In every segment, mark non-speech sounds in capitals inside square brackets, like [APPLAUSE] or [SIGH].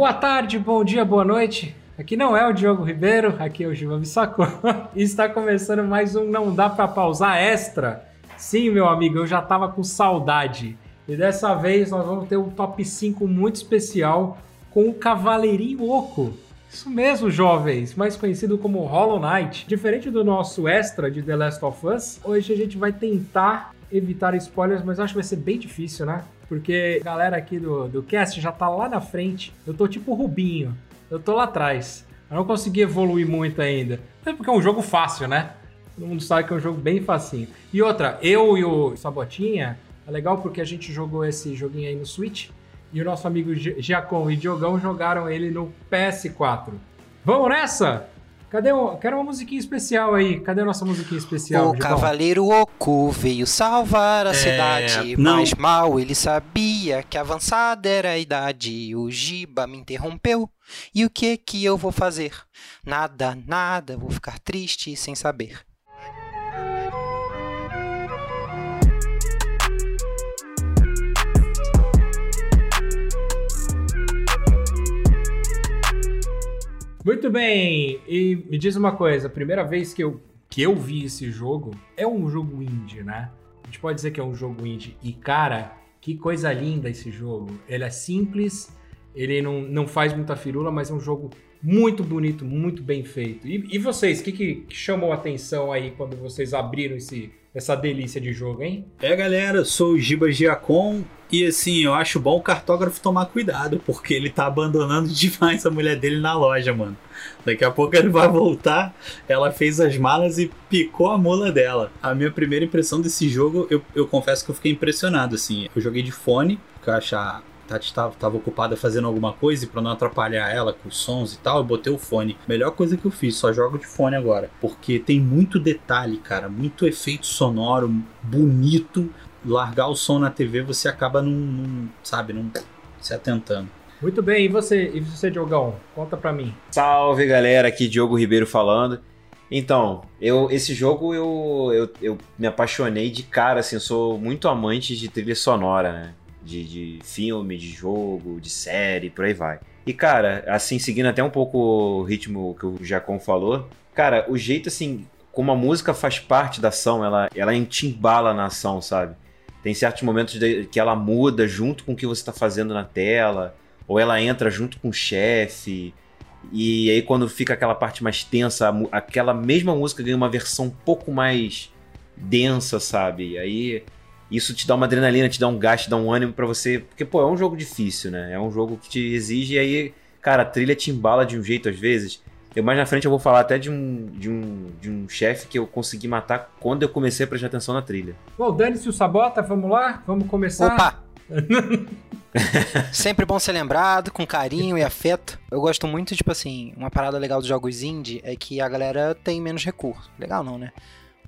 Boa tarde, bom dia, boa noite. Aqui não é o Diogo Ribeiro, aqui é o Giva Bissacô. [LAUGHS] e está começando mais um Não Dá Pra Pausar Extra. Sim, meu amigo, eu já tava com saudade. E dessa vez nós vamos ter um top 5 muito especial com o Cavaleirinho Oco. Isso mesmo, jovens, mais conhecido como Hollow Knight. Diferente do nosso extra de The Last of Us, hoje a gente vai tentar evitar spoilers, mas acho que vai ser bem difícil, né? Porque a galera aqui do, do cast já tá lá na frente. Eu tô tipo Rubinho. Eu tô lá atrás. Eu não consegui evoluir muito ainda. É porque é um jogo fácil, né? Todo mundo sabe que é um jogo bem facinho. E outra, eu e o Sabotinha, é legal porque a gente jogou esse joguinho aí no Switch. E o nosso amigo Giacom e Diogão jogaram ele no PS4. Vamos nessa? Cadê o... Quero uma musiquinha especial aí. Cadê a nossa musiquinha especial? O Cavaleiro Oco veio salvar a é... cidade, não. mas mal ele sabia que avançada era a idade. O Giba me interrompeu. E o que que eu vou fazer? Nada, nada, vou ficar triste sem saber. Muito bem, e me diz uma coisa, a primeira vez que eu, que eu vi esse jogo é um jogo indie, né? A gente pode dizer que é um jogo indie. E cara, que coisa linda esse jogo. Ele é simples, ele não, não faz muita firula, mas é um jogo muito bonito, muito bem feito. E, e vocês, o que, que, chamou a atenção aí quando vocês abriram esse, essa delícia de jogo, hein? É, galera, sou o Giba Giacom e assim, eu acho bom o cartógrafo tomar cuidado, porque ele tá abandonando [LAUGHS] demais a mulher dele na loja, mano. Daqui a pouco ele vai voltar. Ela fez as malas e picou a mula dela. A minha primeira impressão desse jogo, eu, eu confesso que eu fiquei impressionado, assim. Eu joguei de fone, achava Tati estava ocupada fazendo alguma coisa e para não atrapalhar ela com os sons e tal, eu botei o fone. Melhor coisa que eu fiz, só jogo de fone agora. Porque tem muito detalhe, cara, muito efeito sonoro, bonito. Largar o som na TV você acaba não, sabe, não se atentando. Muito bem, e você, e você, Diogão? Conta pra mim. Salve galera, aqui Diogo Ribeiro falando. Então, eu, esse jogo eu, eu, eu me apaixonei de cara, assim, eu sou muito amante de trilha sonora, né? De, de filme, de jogo, de série, por aí vai. E, cara, assim, seguindo até um pouco o ritmo que o Jacon falou, cara, o jeito, assim, como a música faz parte da ação, ela, ela embala na ação, sabe? Tem certos momentos de, que ela muda junto com o que você está fazendo na tela, ou ela entra junto com o chefe. E aí, quando fica aquela parte mais tensa, aquela mesma música ganha uma versão um pouco mais densa, sabe? Aí isso te dá uma adrenalina, te dá um gás, te dá um ânimo para você. Porque, pô, é um jogo difícil, né? É um jogo que te exige, e aí, cara, a trilha te embala de um jeito às vezes. Eu mais na frente eu vou falar até de um, de um, de um chefe que eu consegui matar quando eu comecei a prestar atenção na trilha. Bom, dane-se o Sabota, vamos lá? Vamos começar? Opa! [LAUGHS] Sempre bom ser lembrado, com carinho e afeto. Eu gosto muito, tipo assim, uma parada legal dos jogos indie é que a galera tem menos recurso. Legal não, né?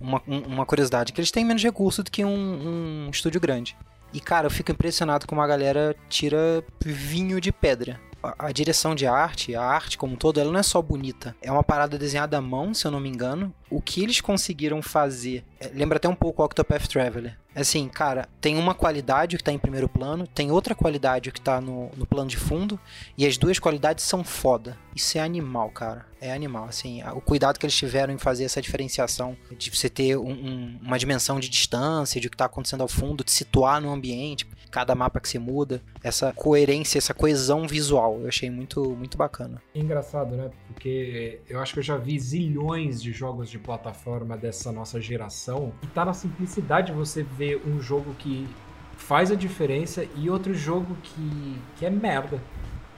Uma, uma curiosidade, que eles têm menos recurso do que um, um estúdio grande. E, cara, eu fico impressionado como a galera tira vinho de pedra a, direção de arte, a arte como um todo, ela não é só bonita. É uma parada desenhada à mão, se eu não me engano. O que eles conseguiram fazer é, lembra até um pouco o Octopath Traveler. Assim, cara, tem uma qualidade que tá em primeiro plano, tem outra qualidade que tá no, no plano de fundo, e as duas qualidades são foda. Isso é animal, cara. É animal, assim. O cuidado que eles tiveram em fazer essa diferenciação, de você ter um, um, uma dimensão de distância, de o que tá acontecendo ao fundo, de situar no ambiente cada mapa que se muda, essa coerência, essa coesão visual, eu achei muito, muito bacana. Engraçado, né? Porque eu acho que eu já vi zilhões de jogos de plataforma dessa nossa geração e tá na simplicidade você ver um jogo que faz a diferença e outro jogo que, que é merda.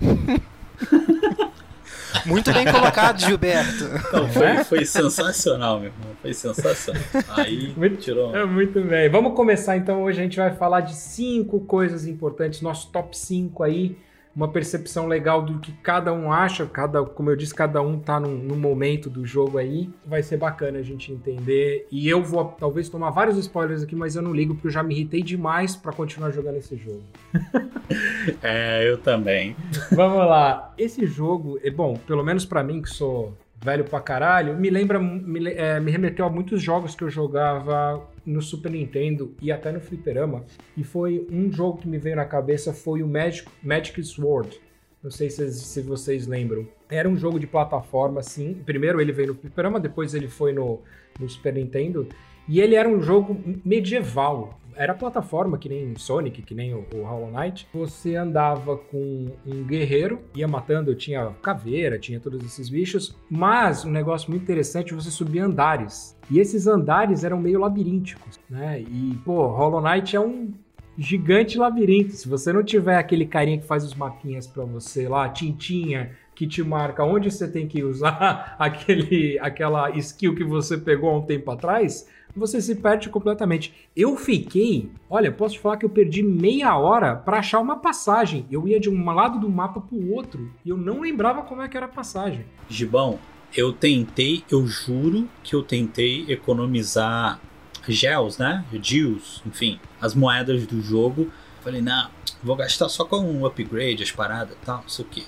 [LAUGHS] Muito bem colocado, Gilberto. Então, foi, foi sensacional, meu irmão. Foi sensacional. Aí [LAUGHS] muito, tirou. É, muito bem. Vamos começar então. Hoje a gente vai falar de cinco coisas importantes, nosso top 5 aí uma percepção legal do que cada um acha, cada, como eu disse, cada um tá num, num, momento do jogo aí. Vai ser bacana a gente entender. E eu vou talvez tomar vários spoilers aqui, mas eu não ligo porque eu já me irritei demais para continuar jogando esse jogo. [LAUGHS] é, eu também. Vamos lá. Esse jogo, é bom, pelo menos para mim que sou velho pra caralho, me lembra, me, é, me remeteu a muitos jogos que eu jogava no Super Nintendo e até no Fliperama. E foi um jogo que me veio na cabeça foi o Magic, Magic Sword. Não sei se, se vocês lembram. Era um jogo de plataforma, sim. Primeiro ele veio no Fliperama, depois ele foi no, no Super Nintendo. E ele era um jogo medieval. Era plataforma, que nem Sonic, que nem o, o Hollow Knight. Você andava com um guerreiro, ia matando, tinha caveira, tinha todos esses bichos. Mas um negócio muito interessante, você subia andares. E esses andares eram meio labirínticos, né? E, pô, Hollow Knight é um gigante labirinto. Se você não tiver aquele carinha que faz os mapinhas para você lá, tintinha, que te marca onde você tem que usar [LAUGHS] aquele, aquela skill que você pegou há um tempo atrás, você se perde completamente. Eu fiquei, olha, posso te falar que eu perdi meia hora para achar uma passagem. Eu ia de um lado do mapa pro outro e eu não lembrava como é que era a passagem. Gibão, eu tentei, eu juro que eu tentei economizar gels, né? Gils, enfim, as moedas do jogo. Falei, não, vou gastar só com um upgrade, as paradas e tal, não sei o que.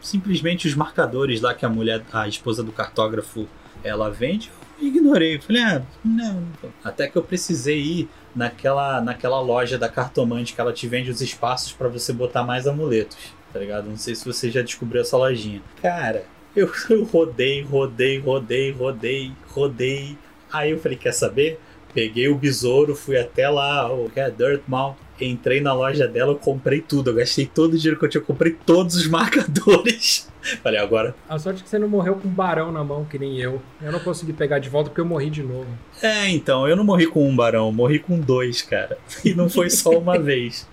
Simplesmente os marcadores lá que a mulher, a esposa do cartógrafo, ela vende, ignorei. Falei, ah, não. Até que eu precisei ir naquela, naquela loja da cartomante que ela te vende os espaços para você botar mais amuletos, tá ligado? Não sei se você já descobriu essa lojinha. Cara, eu, [LAUGHS] eu rodei, rodei, rodei, rodei, rodei. Aí eu falei, quer saber? Peguei o besouro, fui até lá, o que é Dirtmouth, entrei na loja dela, eu comprei tudo. Eu gastei todo o dinheiro que eu tinha, eu comprei todos os [LAUGHS] marcadores. Falei, agora. A sorte é que você não morreu com um barão na mão, que nem eu. Eu não consegui pegar de volta porque eu morri de novo. É, então, eu não morri com um barão, morri com dois, cara. E não foi só uma [LAUGHS] vez.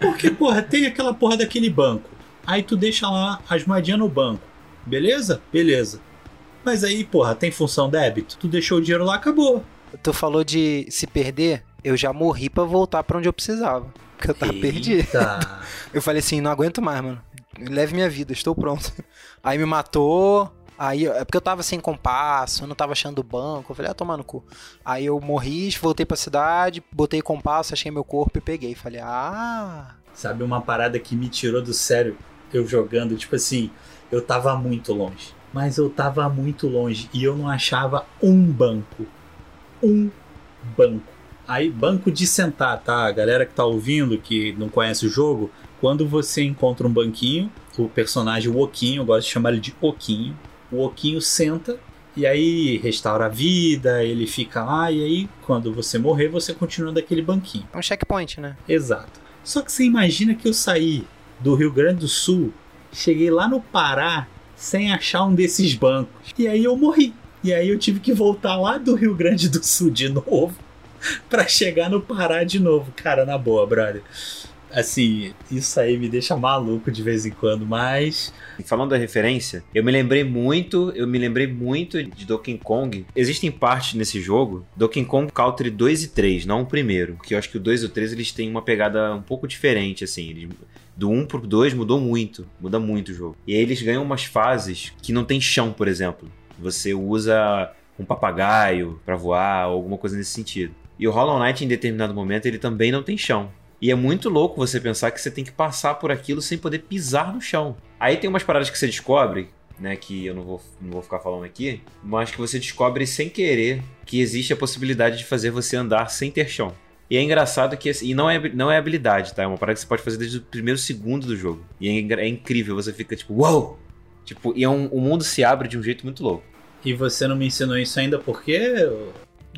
Porque, porra, tem aquela porra daquele banco. Aí tu deixa lá as moedinhas no banco. Beleza? Beleza. Mas aí, porra, tem função débito. Tu deixou o dinheiro lá, acabou. Tu falou de se perder, eu já morri para voltar para onde eu precisava. Porque eu tava Eita. perdido. [LAUGHS] Eu falei assim, não aguento mais, mano. Leve minha vida, estou pronto. [LAUGHS] Aí me matou. Aí, é porque eu tava sem compasso, eu não tava achando o banco. Eu falei, ah, tomar no cu. Aí eu morri, voltei pra cidade, botei compasso, achei meu corpo e peguei. Falei, ah. Sabe uma parada que me tirou do sério eu jogando? Tipo assim, eu tava muito longe. Mas eu tava muito longe e eu não achava um banco. Um banco. Aí, banco de sentar, tá? A galera que tá ouvindo, que não conhece o jogo, quando você encontra um banquinho, o personagem, o Oquinho, eu gosto de chamar ele de Oquinho, o Oquinho senta e aí restaura a vida, ele fica lá, e aí quando você morrer, você continua daquele banquinho. É um checkpoint, né? Exato. Só que você imagina que eu saí do Rio Grande do Sul, cheguei lá no Pará sem achar um desses bancos. E aí eu morri. E aí eu tive que voltar lá do Rio Grande do Sul de [LAUGHS] novo [LAUGHS] para chegar no Pará de novo. Cara, na boa, brother. Assim, isso aí me deixa maluco de vez em quando, mas falando da referência, eu me lembrei muito, eu me lembrei muito de Donkey Kong. Existem partes nesse jogo, Donkey Kong Country 2 e 3, não o primeiro, que eu acho que o 2 e o 3 eles têm uma pegada um pouco diferente assim, eles do 1 pro 2 mudou muito, muda muito o jogo. E aí eles ganham umas fases que não tem chão, por exemplo. Você usa um papagaio pra voar ou alguma coisa nesse sentido. E o Hollow Knight em determinado momento ele também não tem chão. E é muito louco você pensar que você tem que passar por aquilo sem poder pisar no chão. Aí tem umas paradas que você descobre, né, que eu não vou, não vou ficar falando aqui, mas que você descobre sem querer que existe a possibilidade de fazer você andar sem ter chão. E é engraçado que, e não é, não é habilidade, tá? É uma parada que você pode fazer desde o primeiro segundo do jogo. E é, é incrível, você fica tipo, uau! Tipo, e é um, o mundo se abre de um jeito muito louco. e você não me ensinou isso ainda porque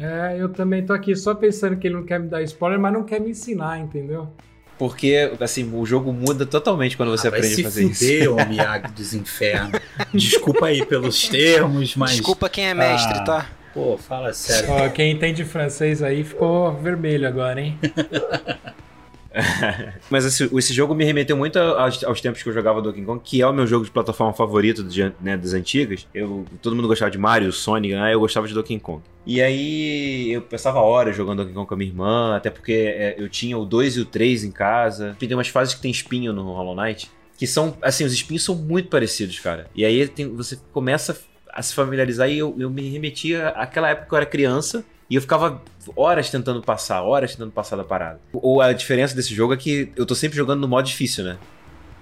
É, eu também tô aqui só pensando que ele não quer me dar spoiler, mas não quer me ensinar, entendeu? Porque, assim, o jogo muda totalmente quando você Ah, vai aprende se a fazer isso. fuder, ô Miyagi dos infernos. Desculpa aí pelos termos, mas Desculpa quem é mestre, Ah. tá? pô, fala sério. Ó, quem entende francês aí ficou vermelho agora, hein? [LAUGHS] [LAUGHS] Mas esse, esse jogo me remeteu muito aos, aos tempos que eu jogava Donkey Kong, que é o meu jogo de plataforma favorito de, né, das antigas. Eu, todo mundo gostava de Mario, Sonic, né? Eu gostava de Donkey Kong. E aí eu passava horas jogando Donkey Kong com a minha irmã, até porque é, eu tinha o 2 e o 3 em casa. Tem umas fases que tem espinho no Hollow Knight. Que são, assim, os espinhos são muito parecidos, cara. E aí tem- você começa a se familiarizar e eu, eu me remetia àquela época que eu era criança. E eu ficava horas tentando passar, horas tentando passar da parada. Ou a diferença desse jogo é que eu tô sempre jogando no modo difícil, né?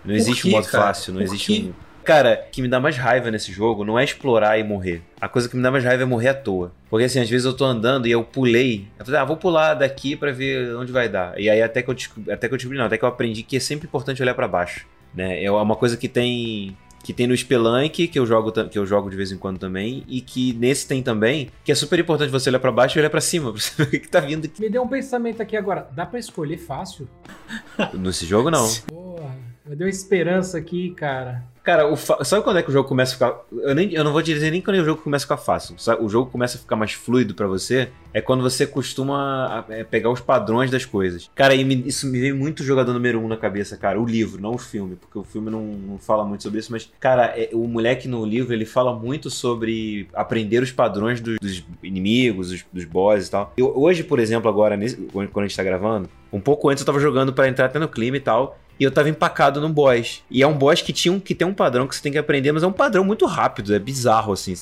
Não existe um modo cara? fácil, não Por existe quê? um. Cara, o que me dá mais raiva nesse jogo não é explorar e morrer. A coisa que me dá mais raiva é morrer à toa. Porque assim, às vezes eu tô andando e eu pulei. Eu falei, ah, vou pular daqui pra ver onde vai dar. E aí até que eu descobri, até que eu descobri, não, até que eu aprendi que é sempre importante olhar pra baixo. Né? É uma coisa que tem que tem no Spelunk, que eu jogo que eu jogo de vez em quando também, e que nesse tem também, que é super importante você olhar para baixo e olhar para cima, [LAUGHS] pra você ver o que tá vindo aqui. Me deu um pensamento aqui agora, dá para escolher fácil? Nesse jogo não. Porra, me deu esperança aqui, cara. Cara, o fa... sabe quando é que o jogo começa a ficar. Eu, nem, eu não vou dizer nem quando o jogo começa a ficar fácil. O jogo começa a ficar mais fluido para você. É quando você costuma é, pegar os padrões das coisas. Cara, isso me veio muito jogador número um na cabeça, cara. O livro, não o filme, porque o filme não, não fala muito sobre isso. Mas, cara, é, o moleque no livro ele fala muito sobre aprender os padrões dos, dos inimigos, dos, dos bosses e tal. Eu, hoje, por exemplo, agora, nesse, quando a gente tá gravando, um pouco antes eu tava jogando para entrar até no clima e tal e eu tava empacado num boss. E é um boss que, tinha um, que tem um padrão que você tem que aprender, mas é um padrão muito rápido, é bizarro assim.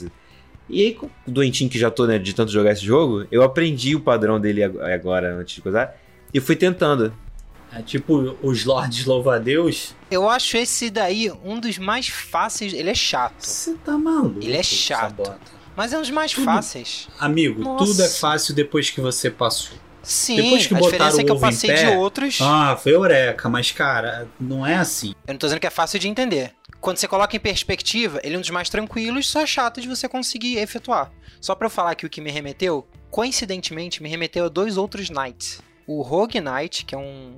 E aí, com o doentinho que já tô, né, de tanto jogar esse jogo, eu aprendi o padrão dele agora, antes de coisar, e fui tentando. É tipo os Lords Louva-a-Deus. Eu acho esse daí um dos mais fáceis. Ele é chato. Você tá maluco? Ele é chato. Mas é um dos mais tudo... fáceis. Amigo, Nossa. tudo é fácil depois que você passou. Sim, Depois que a diferença é que eu passei pé, de outros. Ah, foi eureka, mas cara, não é assim. Eu não tô dizendo que é fácil de entender. Quando você coloca em perspectiva, ele é um dos mais tranquilos, só chato de você conseguir efetuar. Só para eu falar que o que me remeteu, coincidentemente, me remeteu a dois outros Knights. O Rogue Knight, que é um,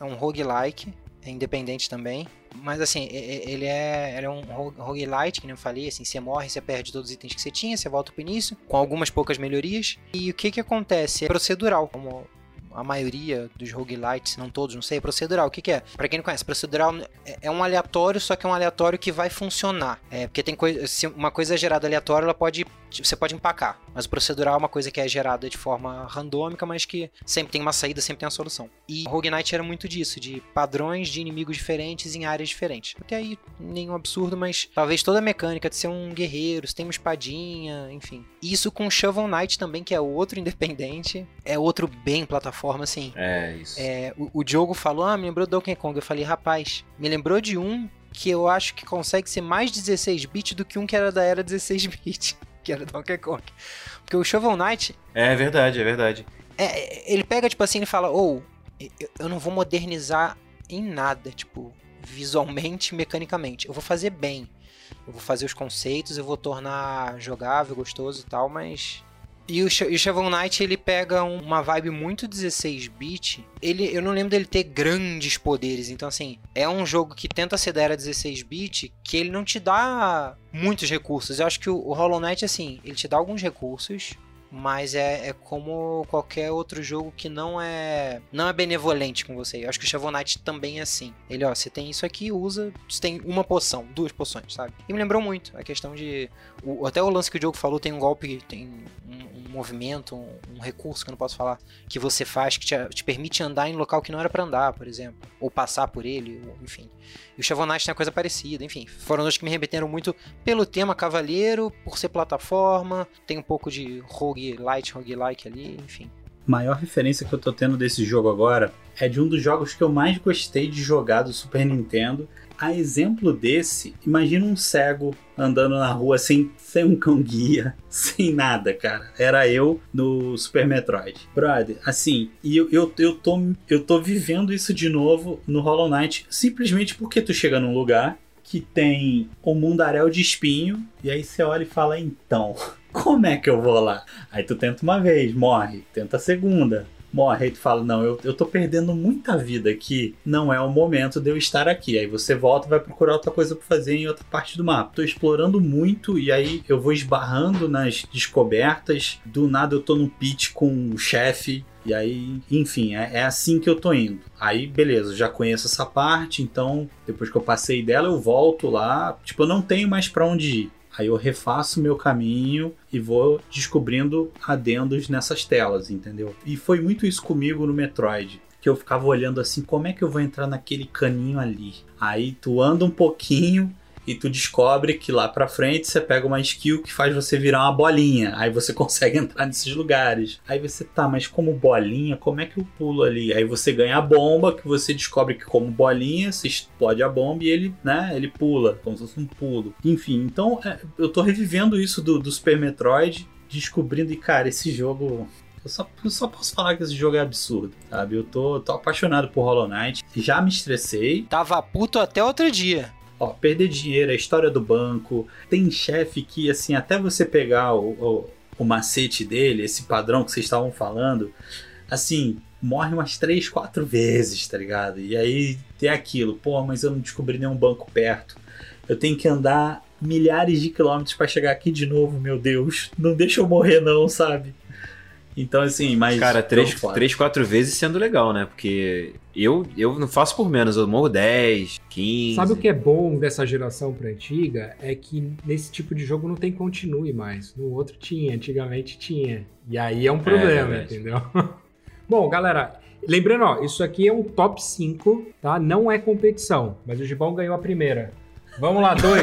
é um roguelike, é independente também. Mas assim, ele é, ele é um roguelite, que nem eu falei, assim, você morre, você perde todos os itens que você tinha, você volta pro início, com algumas poucas melhorias. E o que que acontece? É procedural, como a maioria dos roguelites, não todos, não sei, é procedural. O que, que é? Para quem não conhece, procedural é, é um aleatório, só que é um aleatório que vai funcionar. É, porque tem coisa, se uma coisa é gerada aleatória, ela pode você pode empacar. Mas o procedural é uma coisa que é gerada de forma randômica, mas que sempre tem uma saída, sempre tem uma solução. E Rogue Knight era muito disso, de padrões de inimigos diferentes em áreas diferentes. Até aí, nenhum absurdo, mas talvez toda a mecânica de ser um guerreiro, se tem uma espadinha, enfim. Isso com Shovel Knight também, que é outro [LAUGHS] independente, é outro bem plataforma, assim. É, isso. É, o, o Diogo falou, ah, me lembrou do Donkey Kong. Eu falei, rapaz, me lembrou de um que eu acho que consegue ser mais 16 bits do que um que era da era 16 bits [LAUGHS] que era Donkey Kong. Porque o Shovel Knight. É verdade, é verdade. É, ele pega, tipo assim, e fala: Ou, oh, eu não vou modernizar em nada, tipo, visualmente, mecanicamente. Eu vou fazer bem. Eu vou fazer os conceitos, eu vou tornar jogável, gostoso e tal, mas e o, e o Shovel Knight, ele pega uma vibe muito 16-bit. Ele, eu não lembro dele ter grandes poderes. Então, assim, é um jogo que tenta ser da era 16-bit, que ele não te dá muitos recursos. Eu acho que o, o Hollow Knight, assim, ele te dá alguns recursos, mas é, é como qualquer outro jogo que não é não é benevolente com você. Eu acho que o Shovel Knight também é assim. Ele, ó, você tem isso aqui, usa, você tem uma poção, duas poções, sabe? E me lembrou muito a questão de o, até o lance que o jogo falou tem um golpe, tem um, um movimento, um, um, recurso que eu não posso falar, que você faz que te, te permite andar em local que não era para andar, por exemplo, ou passar por ele, ou, enfim. E o Knight tem uma coisa parecida, enfim. Foram dois que me remeteram muito pelo tema cavaleiro, por ser plataforma, tem um pouco de rogue light, rogue like ali, enfim. Maior referência que eu tô tendo desse jogo agora é de um dos jogos que eu mais gostei de jogar do Super Nintendo, a exemplo desse, imagina um cego andando na rua sem, sem um cão guia, [LAUGHS] sem nada, cara. Era eu no Super Metroid. Brother, assim, e eu, eu, eu, tô, eu tô vivendo isso de novo no Hollow Knight, simplesmente porque tu chega num lugar que tem um mundaréu de espinho, e aí você olha e fala, então, [LAUGHS] como é que eu vou lá? Aí tu tenta uma vez, morre, tenta a segunda, morre, aí tu fala, não, eu, eu tô perdendo muita vida aqui, não é o momento de eu estar aqui. Aí você volta e vai procurar outra coisa pra fazer em outra parte do mapa. Tô explorando muito e aí eu vou esbarrando nas descobertas, do nada eu tô no pit com o chefe, e aí, enfim, é, é, assim que eu tô indo. Aí, beleza, já conheço essa parte, então depois que eu passei dela, eu volto lá. Tipo, eu não tenho mais para onde ir. Aí eu refaço meu caminho e vou descobrindo adendos nessas telas, entendeu? E foi muito isso comigo no Metroid. Que eu ficava olhando assim, como é que eu vou entrar naquele caninho ali? Aí tu anda um pouquinho, e tu descobre que lá pra frente você pega uma skill que faz você virar uma bolinha. Aí você [LAUGHS] consegue entrar nesses lugares. Aí você tá, mas como bolinha, como é que eu pulo ali? Aí você ganha a bomba, que você descobre que como bolinha, você explode a bomba e ele, né, ele pula, como se fosse um pulo. Enfim, então é, eu tô revivendo isso do, do Super Metroid, descobrindo, e cara, esse jogo Eu só, eu só posso falar que esse jogo é absurdo, sabe? Eu tô, tô apaixonado por Hollow Knight. Já me estressei. Tava puto até outro dia. Ó, perder dinheiro, a história do banco. Tem chefe que, assim, até você pegar o, o, o macete dele, esse padrão que vocês estavam falando, assim, morre umas três, quatro vezes, tá ligado? E aí tem aquilo, pô, mas eu não descobri nenhum banco perto. Eu tenho que andar milhares de quilômetros para chegar aqui de novo, meu Deus. Não deixa eu morrer, não, sabe? Então, assim, mas. Cara, três, três, quatro vezes sendo legal, né? Porque eu, eu não faço por menos, eu morro 10, 15. Sabe o que é bom dessa geração pra antiga? É que nesse tipo de jogo não tem continue mais. No outro tinha, antigamente tinha. E aí é um problema, verdade. entendeu? [LAUGHS] bom, galera, lembrando, ó, isso aqui é um top 5, tá? Não é competição, mas o Gibão ganhou a primeira. Vamos lá, dois.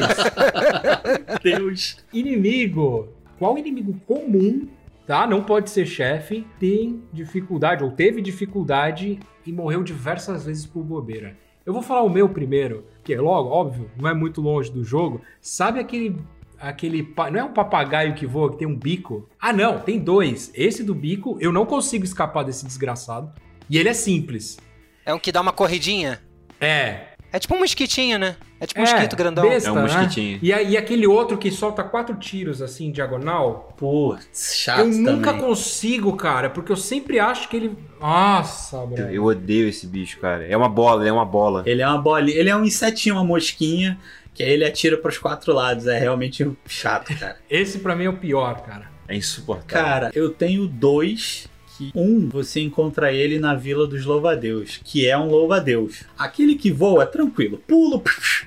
[LAUGHS] Deus. Inimigo. Qual inimigo comum, tá? Não pode ser chefe, tem dificuldade ou teve dificuldade e morreu diversas vezes por bobeira. Eu vou falar o meu primeiro, que é logo, óbvio, não é muito longe do jogo. Sabe aquele aquele não é um papagaio que voa que tem um bico? Ah, não, tem dois. Esse do bico, eu não consigo escapar desse desgraçado. E ele é simples. É um que dá uma corridinha. É, É tipo um mosquitinho, né? É tipo um é, mosquito grandão. besta, É um né? mosquitinho. E, aí- e aquele outro que solta quatro tiros assim, diagonal, Putz, chato eu nunca também. consigo, cara, porque eu sempre acho que ele. Nossa, bro. eu odeio esse bicho, cara. É uma bola, ele é uma bola. Ele é uma bolinha, ele é um insetinho, uma mosquinha, que aí ele atira pros quatro lados. É realmente chato, cara. [LAUGHS] Esse pra mim é o pior, cara. É insuportável. Cara, eu tenho dois. Que um, você encontra ele na Vila dos Louvadeus, que é um louva-a-Deus. Aquele que voa, tranquilo. Pulo,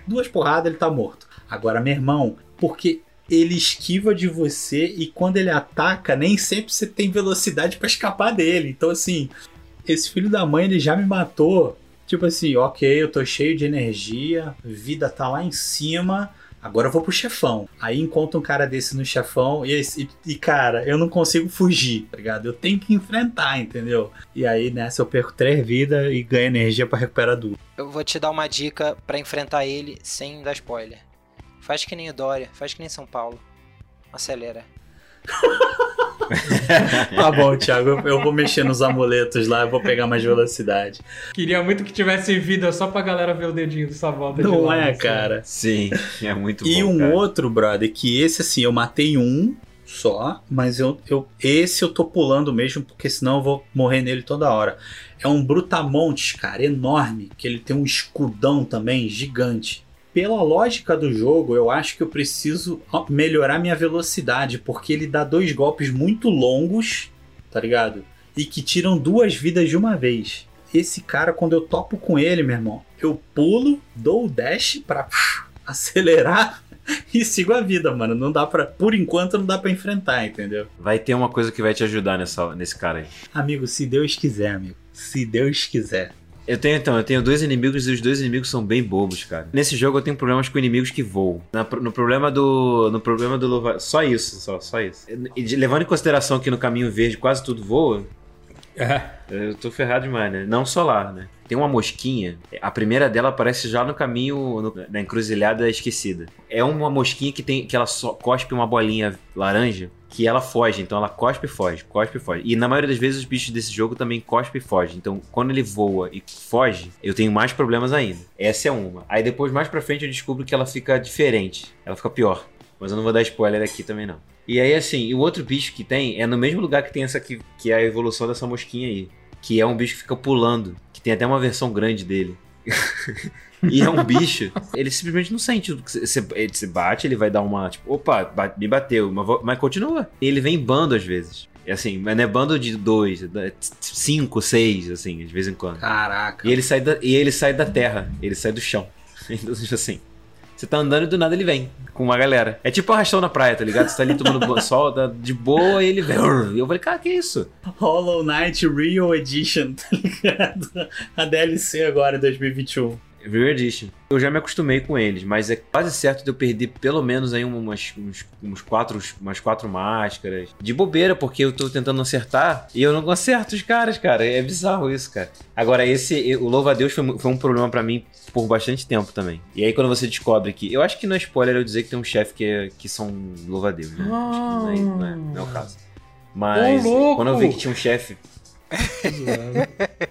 duas porradas, ele tá morto. Agora, meu irmão, porque ele esquiva de você e quando ele ataca, nem sempre você tem velocidade pra escapar dele. Então, assim, esse filho da mãe, ele já me matou. Tipo assim, ok, eu tô cheio de energia, vida tá lá em cima, agora eu vou pro chefão. Aí encontro um cara desse no chefão e, e, cara, eu não consigo fugir, tá ligado? Eu tenho que enfrentar, entendeu? E aí nessa eu perco três vidas e ganho energia pra recuperar duas. Eu vou te dar uma dica pra enfrentar ele sem dar spoiler. Faz que nem o Dória, faz que nem São Paulo. Acelera. [LAUGHS] Tá bom, Thiago, eu, eu vou mexer nos amuletos lá, eu vou pegar mais velocidade. Queria muito que tivesse vida só pra galera ver o dedinho dessa volta de Não é, assim. cara. Sim, é muito E bom. um cara. outro, brother, que esse assim, eu matei um só, mas eu, eu esse eu tô pulando mesmo, porque senão eu vou morrer nele toda hora. É um Brutamontes, cara, enorme, que ele tem um escudão também gigante. Pela lógica do jogo, eu acho que eu preciso melhorar minha velocidade, porque ele dá dois golpes muito longos, tá ligado? E que tiram duas vidas de uma vez. Esse cara, quando eu topo com ele, meu irmão, eu pulo, dou o dash pra acelerar [LAUGHS] e sigo a vida, mano. Não dá para, por enquanto não dá pra enfrentar, entendeu? Vai ter uma coisa que vai te ajudar nessa, nesse cara aí. Amigo, se Deus quiser, amigo. Se Deus quiser. Eu tenho então, eu tenho dois inimigos e os dois inimigos são bem bobos, cara. Nesse jogo eu tenho problemas com inimigos que voam. Na- no problema do. No problema do Só isso, só, só isso. E levando em consideração que no caminho verde quase tudo voa. Eu tô ferrado demais, né? Não só lá, né? Tem uma mosquinha, a primeira dela aparece já no caminho, no- na encruzilhada esquecida. É uma mosquinha que tem que ela só cospe uma bolinha laranja que ela foge, então ela cospe e foge, cospe e foge. E na maioria das vezes os bichos desse jogo também cospe e foge. Então quando ele voa e foge, eu tenho mais problemas ainda. Essa é uma. Aí depois mais pra frente eu descubro que ela fica diferente, ela fica pior. Mas eu não vou dar spoiler aqui também não. E aí assim, e o outro bicho que tem é no mesmo lugar que tem essa aqui, que é a evolução dessa mosquinha aí, que é um bicho que fica pulando, que tem até uma versão grande dele. [LAUGHS] E é um bicho, ele simplesmente não sente. Você, bate, ele vai dar uma, tipo, opa, ba- me bateu, mas, mas continua. Ele vem em bando às vezes. É assim, mas não é bando de dois, é cinco, seis, assim, de vez em quando. Caraca. E ele sai da, e ele sai da terra, ele sai do chão. [LAUGHS] Então, assim, você tá andando e do nada ele vem com uma galera. É tipo arrastão na praia, tá ligado? Você tá ali tomando [LAUGHS] sol, tá de boa e ele vem. E eu falei, cara, que isso? Hollow Knight Real Edition, [LAUGHS] tá ligado? A DLC agora, 2021. Real Edition. Eu já me acostumei com eles, mas é quase certo de eu perder pelo menos aí umas, uns, uns quatro, umas quatro máscaras. De bobeira, porque eu tô tentando acertar e eu não acerto os caras, cara. É bizarro isso, cara. Agora, esse, o Louva-a-Deus foi, mu- foi um problema pra mim por bastante tempo também. E aí, quando você descobre que. Eu acho que não é spoiler eu dizer que tem um chefe que, é- que são Louva-a-Deus, né? Acho que não é, não é- não é o caso. Mas louco! quando eu vi que tinha um chefe. [LAUGHS]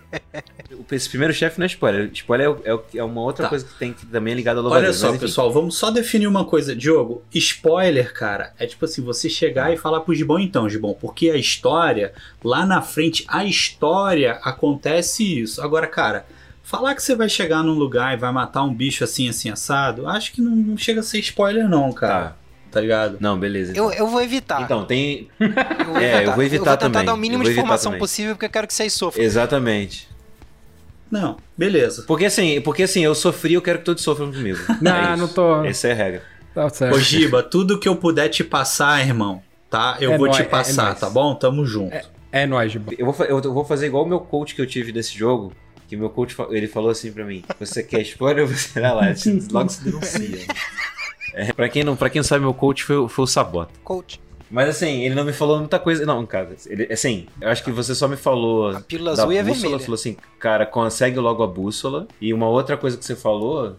Esse primeiro chefe não é spoiler. Spoiler é, é é uma outra Tá. coisa que tem que também é ligada ao Olha só, pessoal, vamos só definir uma coisa. Diogo, spoiler, cara, é tipo assim, você chegar e falar pro Gibão, então, Gibão, porque a história, lá na frente, a história acontece isso. Agora, cara, falar que você vai chegar num lugar e vai matar um bicho assim, assim, assado, acho que não, não chega a ser spoiler, não, cara. Tá. Tá ligado? Não, beleza. Eu, eu vou evitar. Então, tem. eu vou [LAUGHS] é, eu vou evitar Eu vou tentar também. dar o mínimo de informação também. possível porque eu quero que vocês sofram. Exatamente. Não, beleza. Porque assim, porque assim, eu sofri, eu quero que todos sofram comigo. [LAUGHS] Não, É não tô. Essa é a regra. Tá certo. Ô, Giba, tudo que eu puder te passar, irmão, tá? Eu É vou nóis, te é- é passar, nóis. tá bom? Tamo junto. É nóis, Gibão. Eu vou, eu vou fazer igual o meu coach que eu tive desse jogo. Que meu coach ele falou assim pra mim: Você quer spoiler ou você vai lá? Logo se denuncia. [LAUGHS] É, pra, quem não, pra quem não sabe, meu coach foi, o- foi o Sabota. Coach, Mas assim, ele não me falou muita coisa. Não, cara, ele, assim, eu acho que você só me falou. a pílula azul e a bússola, vermelha. falou assim, cara, consegue logo a bússola. E uma outra coisa que você falou,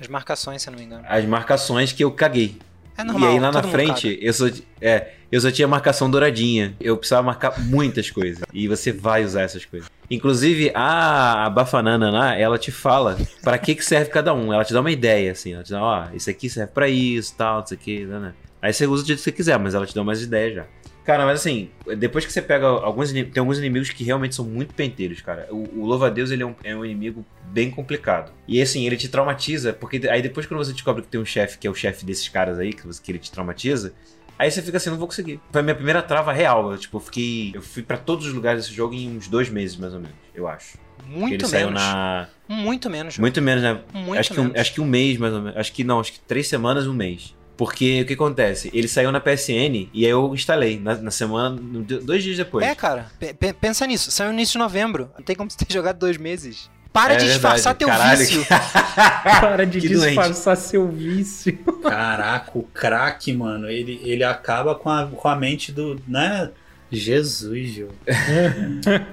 As marcações, se eu não me engano. as marcações que eu caguei. É normal. e aí lá na frente, eu só, é, eu só tinha marcação douradinha. Eu precisava marcar muitas coisas. E você vai usar essas coisas. Inclusive, a, a Bafanana lá, ela te fala pra que, que serve cada um. Ela te dá uma ideia, assim. Ela te dá, ó, isso aqui serve pra isso, tal, isso aqui, né, né. Aí você usa do jeito que você quiser, mas ela te dá umas ideias já. Cara, mas assim, depois que você pega alguns tem alguns inimigos que realmente são muito penteiros, cara. O, o Louva-a-Deus, ele é um, é um inimigo bem complicado. E assim, ele te traumatiza, porque aí depois quando você descobre que tem um chefe, que é o chefe desses caras aí, que, você- que ele te traumatiza, aí você fica assim, não vou conseguir. Foi a minha primeira trava real. Eu, tipo, eu fiquei. Eu fui pra todos os lugares desse jogo em uns dois meses, mais ou menos, eu acho. Muito ele saiu menos. na. Muito menos. Muito menos, né? Muito acho, que um, menos. acho que um mês, mais ou menos. Acho que não, acho que três semanas, um mês. Porque o que acontece? Ele saiu na PSN e aí eu instalei na, na semana, dois dias depois. É, cara, pe- pe- pensa nisso. Saiu no início de novembro. Não tem como você ter [LAUGHS] jogado dois meses. Para É de disfarçar verdade. teu Caralho, vício. [LAUGHS] Para de Que doente. disfarçar seu vício. [LAUGHS] Caraca, o craque, mano, ele, ele acaba com a, com a mente do, né? Jesus, Gil.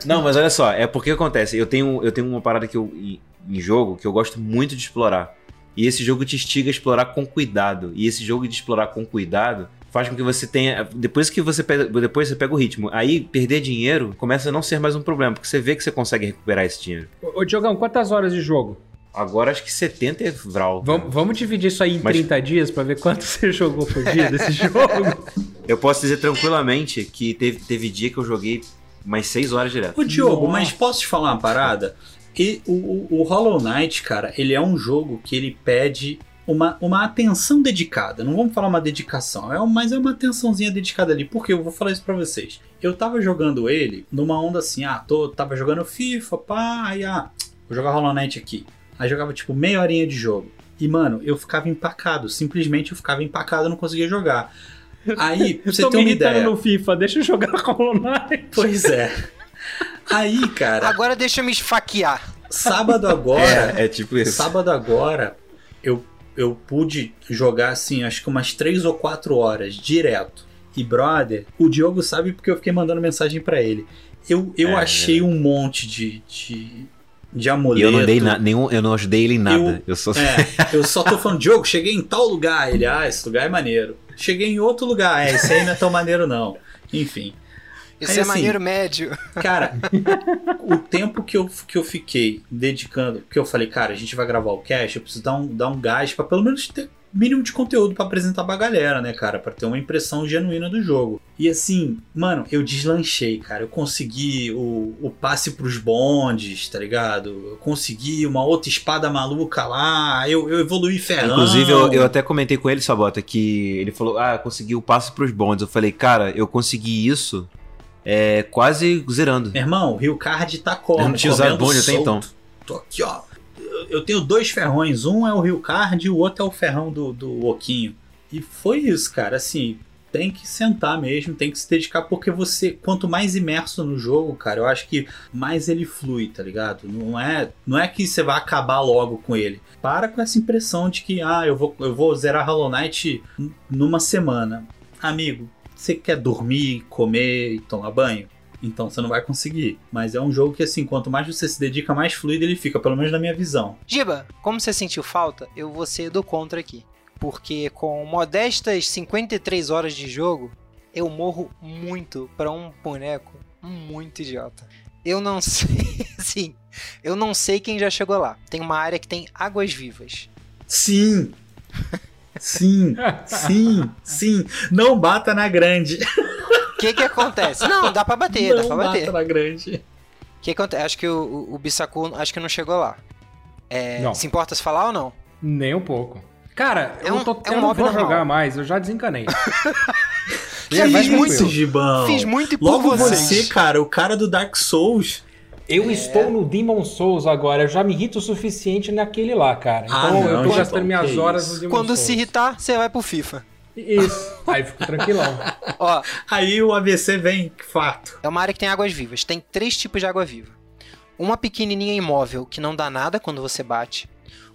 Não, mas olha só, é porque acontece. Eu tenho, eu tenho uma parada que eu, em, em jogo que eu gosto muito de explorar. E esse jogo te instiga a explorar com cuidado. E esse jogo de explorar com cuidado faz com que você tenha. Depois que você pega, depois você pega o ritmo. Aí perder dinheiro começa a não ser mais um problema, porque você vê que você consegue recuperar esse dinheiro. Ô, Diogão, quantas horas de jogo? Agora acho que 70 é Vral. Vamos, vamos dividir isso aí em Mas- 30 dias pra ver quanto [LAUGHS] você jogou por dia desse [LAUGHS] jogo? Eu posso dizer tranquilamente que teve, teve dia que eu joguei mais 6 horas direto. Ô, Diogo, Nossa. mas posso te falar uma parada? E o, o, o Hollow Knight, cara, ele é um jogo que ele pede uma, uma atenção dedicada. Não vamos falar uma dedicação, é mas é uma atençãozinha dedicada ali. Porque eu vou falar isso pra vocês. Eu tava jogando ele numa onda assim, ah, tô, tava jogando FIFA, pá, aí, ah, vou jogar Hollow Knight aqui. Aí jogava tipo meia horinha de jogo. E, mano, eu ficava empacado. Simplesmente eu ficava empacado, eu não conseguia jogar. Aí, pra você ter uma ideia. no FIFA, deixa eu jogar [LAUGHS] Hollow Knight. Pois é. Aí, cara, Agora deixa eu me esfaquear. sábado agora, É, é tipo isso. Sábado agora, eu, eu pude jogar assim, acho que umas 3 ou 4 horas direto. E brother, o Diogo sabe porque eu fiquei mandando mensagem pra ele. Eu, eu É, achei um monte de, de, de E amuleto. eu não dei na, nenhum, eu não ajudei ele em nada. Eu, só É, eu só tô falando, Diogo, cheguei em tal lugar. Ele, ah, esse lugar é maneiro. Cheguei em outro lugar, é, esse aí não é tão maneiro não. Enfim. Isso Aí, é assim, maneiro médio. [LAUGHS] Cara, o tempo que eu, que eu fiquei dedicando, que eu falei, cara, a gente vai gravar o cast, eu preciso dar um, dar um gás pra pelo menos ter mínimo de conteúdo pra apresentar pra galera, né, cara? Pra ter uma impressão genuína do jogo. E assim, mano, eu deslanchei, cara. Eu consegui o, o passe pros bondes, tá ligado? Eu consegui uma outra espada maluca lá. Eu, eu evoluí ferrão. Inclusive, eu, eu até comentei com ele, Sabota, que ele falou: Ah, consegui o passo pros bondes. Eu falei, cara, eu consegui isso é, quase zerando. Meu irmão, o Rio Card tá como? Eu não tinha usado bonde até então. Tô aqui, ó. Eu- tenho dois ferrões. Um é o Rio Card e o outro é o ferrão do, do Oquinho. E foi isso, cara. Assim, tem que sentar mesmo, tem que se dedicar, porque você, quanto mais imerso no jogo, cara, eu acho que mais ele flui, tá ligado? Não é, não é que você vai acabar logo com ele. Para com essa impressão de que, ah, eu vou, eu vou zerar Hollow Knight numa semana. Amigo, você quer dormir, comer e tomar banho? Então você não vai conseguir. Mas é um jogo que, assim, quanto mais você se dedica, mais fluido ele fica, pelo menos na minha visão. Giba, como você sentiu falta, eu vou ser do contra aqui. Porque com modestas 53 horas de jogo, eu morro muito pra um boneco muito idiota. Eu não [LAUGHS] sei, assim, eu não sei quem já chegou lá. Tem uma área que tem águas vivas. Sim! Sim, sim, sim. Não bata na grande. O que que acontece? Não, dá pra bater, não dá pra bater. bata na grande. O que acontece? Acho que o, o, o Bissaku, acho que não chegou lá. É, Não. Se importa se falar ou não? Nem um pouco. Cara, É eu, um- tô, é um eu não vou normal. jogar mais, eu já desencanei. [LAUGHS] Fiz muito. Gibão. Fiz muito e por Logo vocês. você, cara, o cara do Dark Souls. Eu estou no Demon Souls agora, eu já me irrito o suficiente naquele lá, cara. Então Ah, não, eu tô gastando minhas horas isso. no Demon Quando Souls. se irritar, você vai pro FIFA. Isso, aí fico tranquilão. [LAUGHS] Ó, Aí o AVC vem, que fato. é uma área que tem águas vivas. Tem três tipos de água viva. Uma pequenininha imóvel que não dá nada quando você bate.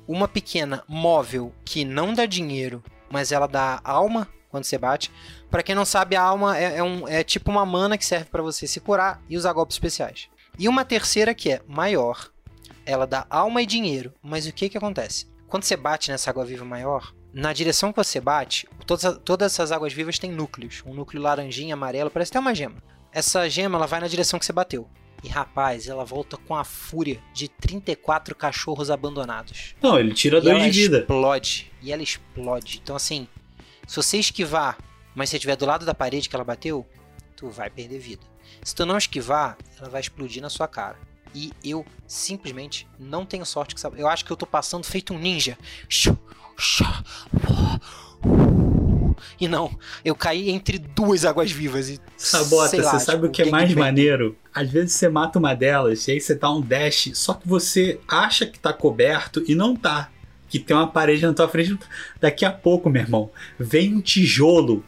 Uma pequena móvel que não dá dinheiro, mas ela dá alma quando você bate. Pra quem não sabe, a alma é, é um, é tipo uma mana que serve pra você se curar e usar golpes especiais. E uma terceira que é maior. Ela dá alma e dinheiro. Mas o que que acontece? Quando você bate nessa água viva maior, na direção que você bate, todas, todas essas águas vivas têm núcleos. Um núcleo laranjinha, amarelo, parece até uma gema. Essa gema ela vai na direção que você bateu. E rapaz, ela volta com a fúria de 34 cachorros abandonados. Não, ele tira E dois de vida. explode. E ela explode. Então, assim, se você esquivar, mas você estiver do lado da parede que ela bateu, tu vai perder vida. Se tu não esquivar, ela vai explodir na sua cara. E eu simplesmente não tenho sorte com essa. Eu acho que eu tô passando feito um ninja. E não, eu caí entre duas águas vivas e. Sabota, lá, você sabe tipo, o que é mais gangbang. maneiro? Às vezes você mata uma delas e aí você dá um dash, só que você acha que tá coberto e não tá. Que tem uma parede na tua frente. Daqui a pouco, meu irmão, vem um tijolo,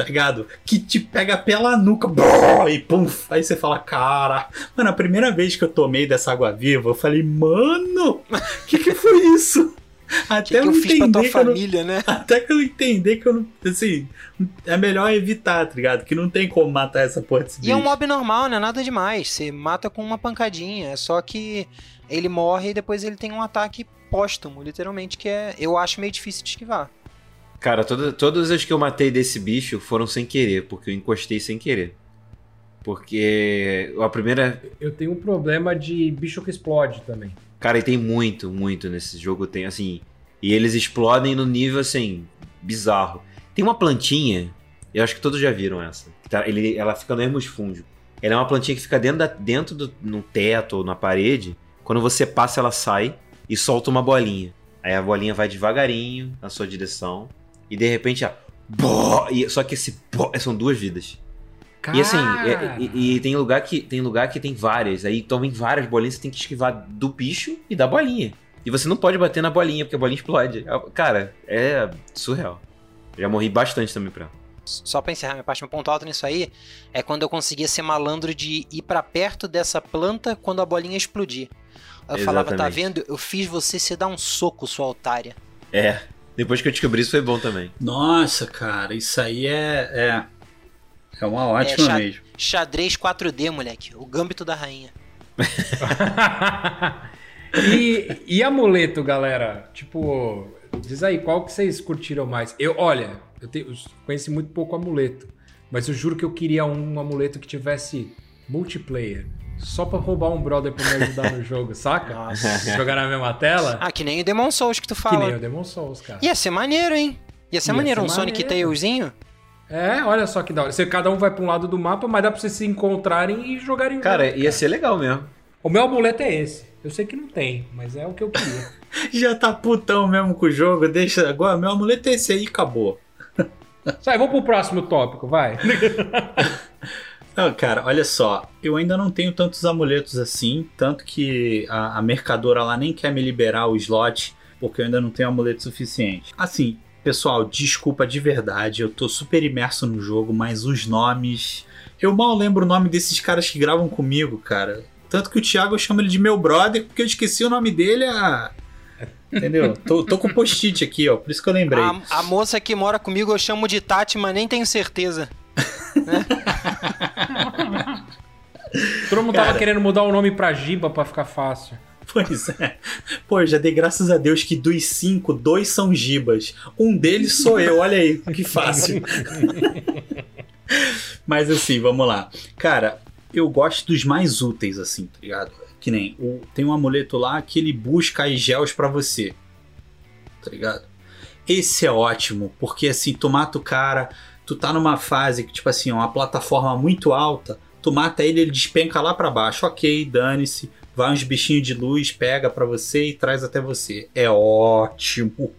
tá ligado? Que te pega pela nuca brrr, e pum. Aí você fala, cara. Mano, a primeira vez que eu tomei dessa água viva, eu falei, mano, o que, que foi isso? [LAUGHS] Até que, que eu eu fiz pra tua entender que eu não, família, né? [LAUGHS] até que eu entender que eu não. Assim, é melhor evitar, tá ligado? Que não tem como matar essa porra desse E é um bicho. mob normal, não é nada demais. Você mata com uma pancadinha. É só que ele morre e depois ele tem um ataque póstumo, literalmente, que é. Eu acho meio difícil de esquivar. Cara, toda, todas as que eu matei desse bicho foram sem querer, porque eu encostei sem querer. Porque a primeira. Eu tenho um problema de bicho que explode também. Cara, e tem muito, muito nesse jogo. Tem assim. E eles explodem no nível assim. bizarro. Tem uma plantinha. Eu acho que todos já viram essa. tá- ele, ela fica no hermosfúndio. Ela é uma plantinha que fica dentro, da, dentro do no teto ou na parede. Quando você passa, ela sai e solta uma bolinha. Aí a bolinha vai devagarinho na sua direção. E de repente, a. Bó, e, só que esse. bó- são duas vidas. E assim, é- e, e tem lugar que tem lugar que tem várias. Aí tomem várias bolinhas, você tem que esquivar do bicho e da bolinha. E você não pode bater na bolinha, porque a bolinha explode. É- Cara, é surreal. Já morri bastante também pra. ela. Só pra encerrar minha parte, meu ponto alto nisso aí é quando eu conseguia ser malandro de ir pra perto dessa planta quando a bolinha explodir. Eu falava, tá Exatamente. vendo? Eu fiz você se dar um soco, sua otária. É. Depois que eu descobri isso foi bom também. Nossa, cara, isso aí é. É, é uma ótima cha- mesmo. Xadrez 4D, moleque. O gâmbito da rainha. [LAUGHS] e, e amuleto, galera? Tipo, diz aí, qual que vocês curtiram mais? Eu, olha, eu, tenho, eu conheci muito pouco amuleto, mas eu juro que eu queria um amuleto que tivesse multiplayer. Só pra roubar um brother pra me ajudar no jogo, saca? Nossa. [LAUGHS] Jogar na mesma tela. Ah, que nem o Demon Souls que tu que fala. nem o Demon Souls, cara. Ia ser maneiro, hein? Ia ser Ia maneiro ser um Sonic maneiro. Tailzinho. É, olha só que da hora. Você, cada um vai pra um lado do mapa, mas dá pra vocês se encontrarem e jogarem Cara, ia ser legal mesmo. O meu amuleto é esse. Eu sei que não tem, mas é o que eu queria. [LAUGHS] Já tá putão mesmo com o jogo, deixa. Agora, meu amuleto é esse aí e acabou. Sai, vamos pro próximo tópico, vai. [LAUGHS] Não, cara, olha só. Eu ainda não tenho tantos amuletos assim. Tanto que a, a mercadora lá nem quer me liberar o slot. Porque eu ainda não tenho amuleto suficiente. Assim, pessoal, desculpa de verdade. Eu tô super imerso no jogo, mas os nomes. Eu mal lembro o nome desses caras que gravam comigo, cara. Tanto que o Thiago eu chamo ele de meu brother, porque eu esqueci o nome dele a. Entendeu? [LAUGHS] tô, tô com post-it aqui, ó. Por isso que eu lembrei. A, a moça que mora comigo eu chamo de Tati, mas nem tenho certeza. Todo mundo Cara. tava querendo mudar o nome pra Giba pra ficar fácil. Pois é. Pô, já dei graças a Deus que dos cinco, dois são gibas. Um deles sou eu, olha aí, que fácil. Mas assim, vamos lá. Cara, eu gosto dos mais úteis, assim, tá ligado? Que nem o, tem um amuleto lá que ele busca as gels pra você. Tá ligado? Esse é ótimo, porque assim, tu mata o cara, tu tá numa fase que, tipo assim, uma plataforma muito alta, tu mata ele, ele despenca lá pra baixo. Ok, dane-se. Vai uns bichinhos de luz, pega pra você e traz até você. É ótimo.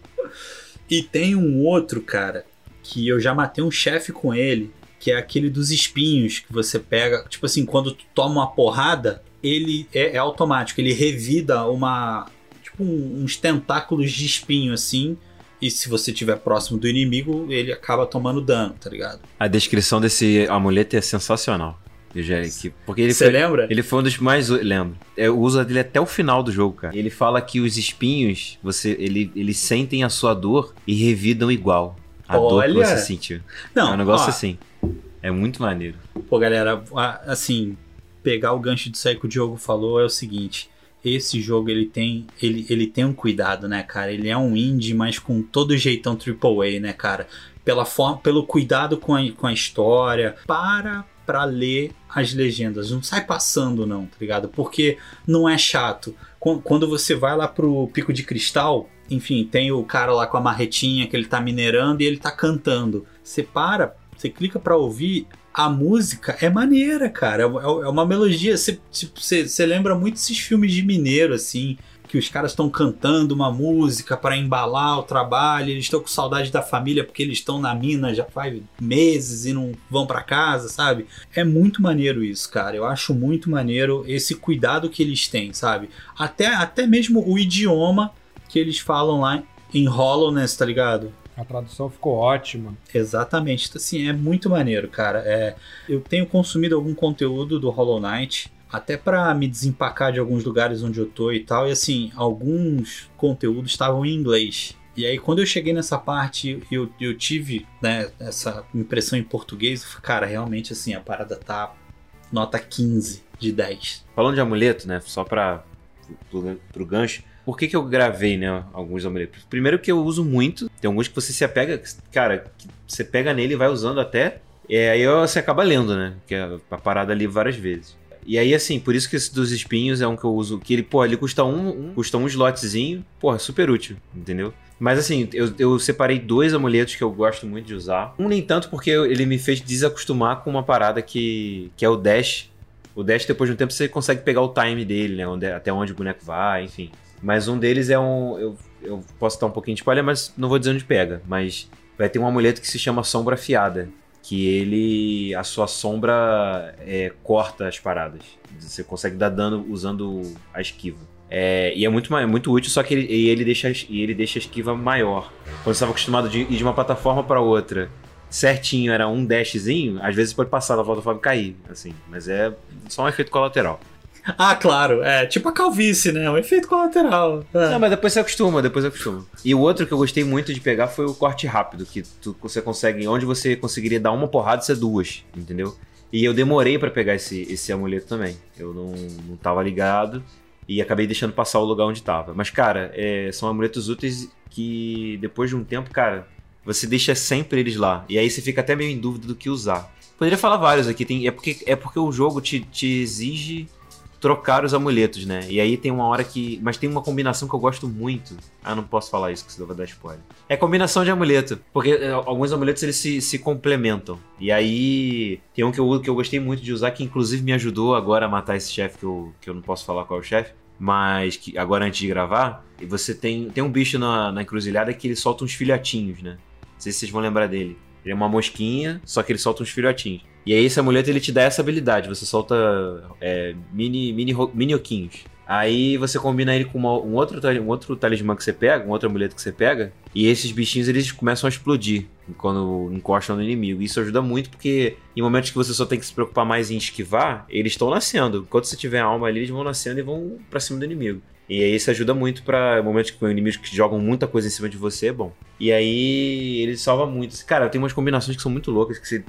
E tem um outro, cara, que eu já matei um chefe com ele, que é aquele dos espinhos que você pega. Tipo assim, quando tu toma uma porrada, ele é, é automático, ele revida uma. Tipo, um- uns tentáculos de espinho assim. E se você estiver próximo do inimigo, ele acaba tomando dano, tá ligado? A descrição desse amuleto é sensacional. Eu já, que, porque ele Você lembra? ele foi um dos mais. Lembro. É, o uso dele até o final do jogo, cara. Ele fala que os espinhos, você, ele, eles sentem a sua dor e revidam igual. A dor que Olha! você sentiu. Não, é um negócio ó, assim. É muito maneiro. Pô, galera, assim, pegar o gancho disso aí que o Diogo falou é o seguinte. Esse jogo ele tem ele, ele tem um cuidado, né, cara? Ele é um indie, mas com todo jeitão AAA, né, cara? Pela forma, pelo cuidado com a, com a história. Para pra ler as legendas. Não sai passando, não, tá ligado? Porque não é chato. Qu- Quando você vai lá pro Pico de Cristal, enfim, tem o cara lá com a marretinha que ele tá minerando e ele tá cantando. Você para, você clica pra ouvir, a música é maneira, cara. É, é- é uma melodia. Você, tipo, lembra muito esses filmes de mineiro, assim, que os caras estão cantando uma música para embalar o trabalho. Eles estão com saudade da família porque eles estão na mina já faz meses e não vão para casa, sabe? É muito maneiro isso, cara. Eu acho muito maneiro esse cuidado que eles têm, sabe? Até, até mesmo o idioma que eles falam lá em Hollowness, tá ligado? A tradução ficou ótima. Exatamente. Então, Assim, é muito maneiro, cara. É, eu tenho consumido algum conteúdo do Hollow Knight, até pra me desempacar de alguns lugares onde eu tô e tal. E assim, alguns conteúdos estavam em inglês. E aí, quando eu cheguei nessa parte, eu, eu tive né, essa impressão em português. eu falei, Cara, realmente, assim, a parada tá nota 15 de 10. Falando de amuleto, né? Só pra. Pro, pro gancho. Por que, que eu gravei, né? Alguns amuletos? Primeiro que eu uso muito. Tem alguns que você se apega. Cara, você pega nele e vai usando até. E aí você acaba lendo, né? Que é a parada ali várias vezes. E aí, assim, por isso que esse dos espinhos é um que eu uso. Que ele, pô, ele custa um, um- custa um slotzinho. Porra, super útil, entendeu? Mas assim, eu, eu separei dois amuletos que eu gosto muito de usar. Um nem tanto porque ele me fez desacostumar com uma parada que, que é o dash. O dash, depois de um tempo, você consegue pegar o time dele, né? Onde- até onde o boneco vai, enfim. Mas um deles é um. Eu, eu posso dar um pouquinho de spoiler, mas não vou dizer onde pega. Mas vai ter um amuleto que se chama Sombra Afiada. Que ele. A sua sombra é, corta as paradas. Você consegue dar dano usando a esquiva. É, e é muito, é muito útil, só que ele, e ele, deixa, e ele deixa a esquiva maior. Quando você estava acostumado de ir de uma plataforma para outra certinho, era um dashzinho, às vezes pode passar da plataforma e cair, assim. Mas é só um efeito colateral. Ah, claro. É tipo a calvície, né? Um efeito colateral. É. Não, mas depois você acostuma, depois acostuma. E o outro que eu gostei muito de pegar foi o corte rápido, que tu, você consegue, onde você conseguiria dar uma porrada, você é duas, entendeu? E eu demorei pra pegar esse, esse amuleto também. Eu não, não tava ligado e acabei deixando passar o lugar onde tava. Mas, cara, é, são amuletos úteis que depois de um tempo, cara, você deixa sempre eles lá. E aí você fica até meio em dúvida do que usar. Poderia falar vários aqui, tem, é, porque, é porque o jogo te, te exige trocar os amuletos, né? E aí tem uma hora que. Mas tem uma combinação que eu gosto muito. Ah, não posso falar isso, que senão vai dar spoiler. É combinação de amuleto. Porque é, alguns amuletos eles se, se complementam. E aí. Tem um que eu, que eu gostei muito de usar, que inclusive me ajudou agora a matar esse chefe, que eu, que eu não posso falar qual é o chefe. Mas que agora antes de gravar, e você tem, tem um bicho na, na encruzilhada que ele solta uns filhotinhos, né? Não sei se vocês vão lembrar dele. Ele é uma mosquinha, só que ele solta uns filhotinhos. E aí esse amuleto ele te dá essa habilidade. Você solta é, mini, mini, minhoquinhos. Aí você combina ele com uma- um, outro, um outro talismã que você pega, um outro amuleto que você pega, e esses bichinhos eles começam a explodir quando encostam no inimigo. Isso ajuda muito porque em momentos que você só tem que se preocupar mais em esquivar, eles estão nascendo. Enquanto você tiver alma ali, eles vão nascendo e vão pra cima do inimigo. E aí isso ajuda muito pra momentos que inimigos que jogam muita coisa em cima de você, é bom. E aí ele salva muito. Cara, tem umas combinações que são muito loucas que você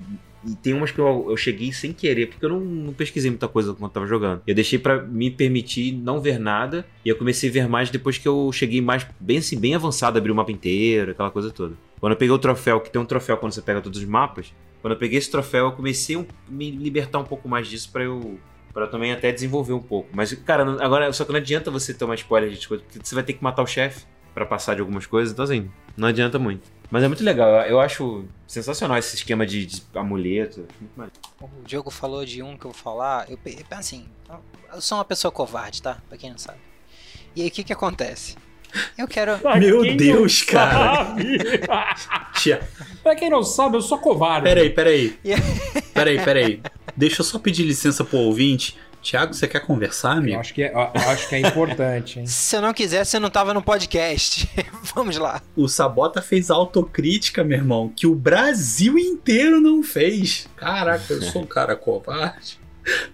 e tem umas que eu, eu cheguei sem querer, porque eu não, não pesquisei muita coisa quando tava jogando. Eu deixei pra me permitir não ver nada, e eu comecei a ver mais depois que eu cheguei mais, bem assim, bem avançado, abri o mapa inteiro, aquela coisa toda. Quando eu peguei o troféu, que tem um troféu quando você pega todos os mapas, Quando eu peguei esse troféu, eu comecei a me libertar um pouco mais disso pra eu. Pra também até desenvolver um pouco. Mas, cara, agora só que não adianta você tomar spoiler de coisas, porque você vai ter que matar o chefe pra passar de algumas coisas, então assim, não adianta muito. Mas é muito legal, eu- acho sensacional esse esquema de, de amuleto. O Diogo falou de um que eu vou falar. Eu, assim, eu sou uma pessoa covarde, tá? Pra quem não sabe. E aí, o que que acontece? Eu quero. [LAUGHS] Pra Meu Deus, não cara. sabe. [LAUGHS] Tia, pra quem não sabe, eu sou covarde. peraí, peraí. Peraí, peraí. Deixa eu só pedir licença pro ouvinte. Tiago, você quer conversar, Eu amigo? acho que é, eu acho que é importante, hein? [LAUGHS] Se eu não quisesse, você não tava no podcast. [LAUGHS] Vamos lá. O Sabota fez autocrítica, meu irmão, que o Brasil inteiro não fez. Caraca, eu sou um cara covarde.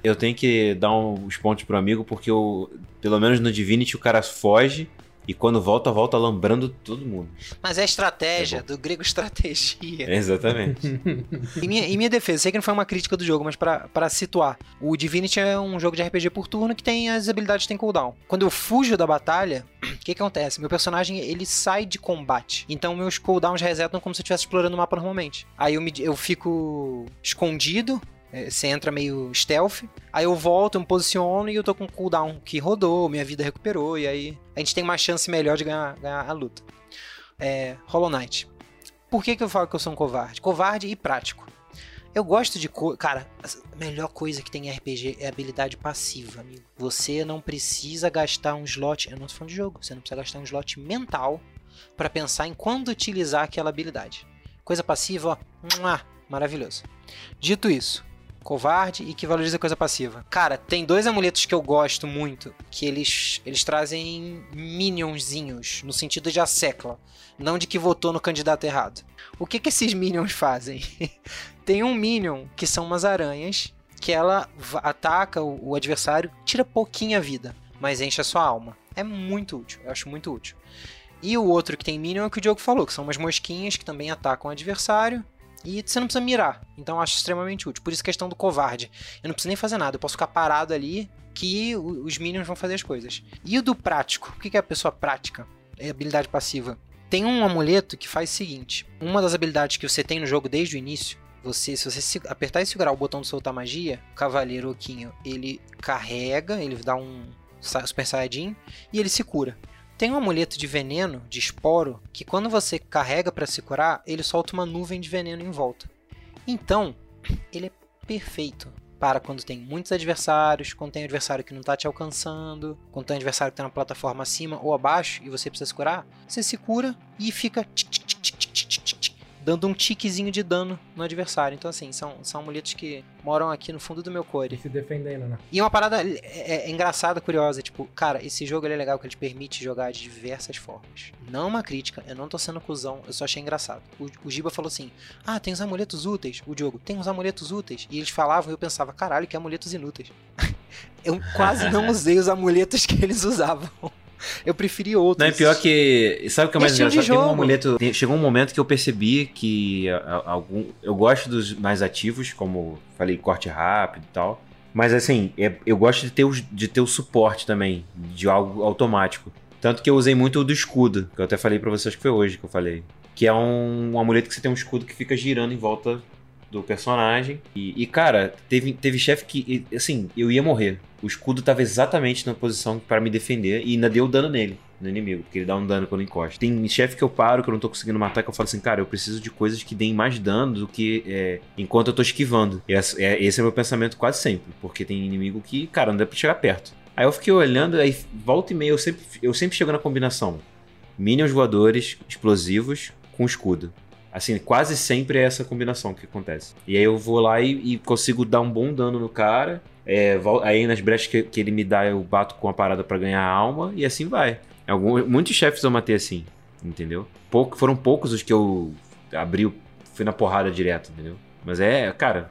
Eu tenho que dar um- os pontos pro amigo, porque eu, pelo menos no Divinity o cara foge e quando volta, volta lambrando todo mundo. Mas é estratégia, É do grego estratégia. [LAUGHS] Exatamente. Em minha, em minha defesa, sei que não foi uma crítica do jogo, mas pra, pra situar. O Divinity é um jogo de RPG por turno que tem as habilidades que tem cooldown. Quando eu fujo da batalha, [CLEARS THROAT] o que, que acontece? Meu personagem, ele sai de combate. Então meus cooldowns resetam como se eu estivesse explorando o mapa normalmente. Aí eu, me, eu fico escondido, você entra meio stealth. Aí eu volto, eu me posiciono e eu tô com cooldown que rodou, minha vida recuperou. E aí a gente tem uma chance melhor de ganhar, ganhar a luta. É, Hollow Knight. Por que, que eu falo que eu sou um covarde? Covarde e prático. Eu gosto de. Co... Cara, a melhor coisa que tem em RPG é habilidade passiva, amigo. Você não precisa gastar um slot. Eu não tô falando de jogo. Você não precisa gastar um slot mental pra pensar em quando utilizar aquela habilidade. Coisa passiva, ó. Maravilhoso. Dito isso, covarde e que valoriza coisa passiva. Cara, tem dois amuletos que eu gosto muito, que eles, eles trazem minionzinhos, no sentido de assecla, não de que votou no candidato errado. O que que esses minions fazem? [LAUGHS] tem um minion que são umas aranhas, que ela ataca o, o adversário, tira pouquinha vida, mas enche a sua alma. É muito útil, eu acho muito útil. E o outro que tem minion é o que o Diogo falou, que são umas mosquinhas que também atacam o adversário. E você não precisa mirar. Então eu acho extremamente útil. Por isso a questão do covarde. Eu não preciso nem fazer nada. Eu posso ficar parado ali que os minions vão fazer as coisas. E o do prático? O que é a pessoa prática? É habilidade passiva. Tem um amuleto que faz o seguinte. Uma das habilidades que você tem no jogo desde o início. Você, se você apertar e segurar o botão de soltar magia, o Cavaleiro Oquinho, ele carrega, ele dá um Super Saiyajin e ele se cura. Tem um amuleto de veneno, de esporo, que quando você carrega pra se curar, ele solta uma nuvem de veneno em volta. Então, ele é perfeito para quando tem muitos adversários, quando tem adversário que não tá te alcançando, quando tem adversário que tá na plataforma acima ou abaixo e você precisa se curar, você se cura e fica dando um tiquezinho de dano no adversário. Então assim, são, são amuletos que moram aqui no fundo do meu core. Se defendendo, né? E uma parada é, é- é engraçada, curiosa, tipo, cara, esse jogo é legal que ele te permite jogar de diversas formas. Não é uma crítica, eu não tô sendo cuzão, eu só achei engraçado. O, o Giba falou assim: Ah, tem os amuletos úteis. O Diogo, tem os amuletos úteis. E eles falavam e eu pensava, caralho, que amuletos inúteis. [LAUGHS] eu quase não [LAUGHS] usei os amuletos que eles usavam. Eu preferi outros. Não, é pior que. Sabe o que é mais Estilo de engraçado? Tem um chegou um momento que eu percebi que algum. Eu gosto dos mais ativos, como falei, corte rápido e tal. Mas assim, é- eu gosto de ter, os- de ter o suporte também, de algo automático. Tanto que eu usei muito o do escudo, que eu até falei pra vocês que foi hoje que eu falei. Que é um, um amuleto que você tem um escudo que fica girando em volta do personagem. E, e, cara, teve, teve chefe que, assim, eu ia morrer. O escudo tava exatamente na posição para me defender e ainda deu dano nele, no inimigo, porque ele dá um dano quando encosta. Tem chefe que eu paro, que eu não tô conseguindo matar, que eu falo assim, cara, eu preciso de coisas que deem mais dano do que é, enquanto eu tô esquivando. Esse, é, esse é meu pensamento quase sempre, porque tem inimigo que, cara, não dá pra chegar perto. Aí eu fiquei olhando, aí volta e meia eu sempre, eu sempre chego na combinação. Minions voadores, explosivos, com escudo. Assim, quase sempre é essa combinação que acontece. E aí eu vou lá e, e consigo dar um bom dano no cara. É, aí nas brechas que, que ele me dá, eu bato com a parada pra ganhar alma. E assim vai. Algum, muitos chefes eu matei assim, entendeu? Pouco, foram poucos os que eu abri, fui na porrada direto, entendeu? Mas é, cara,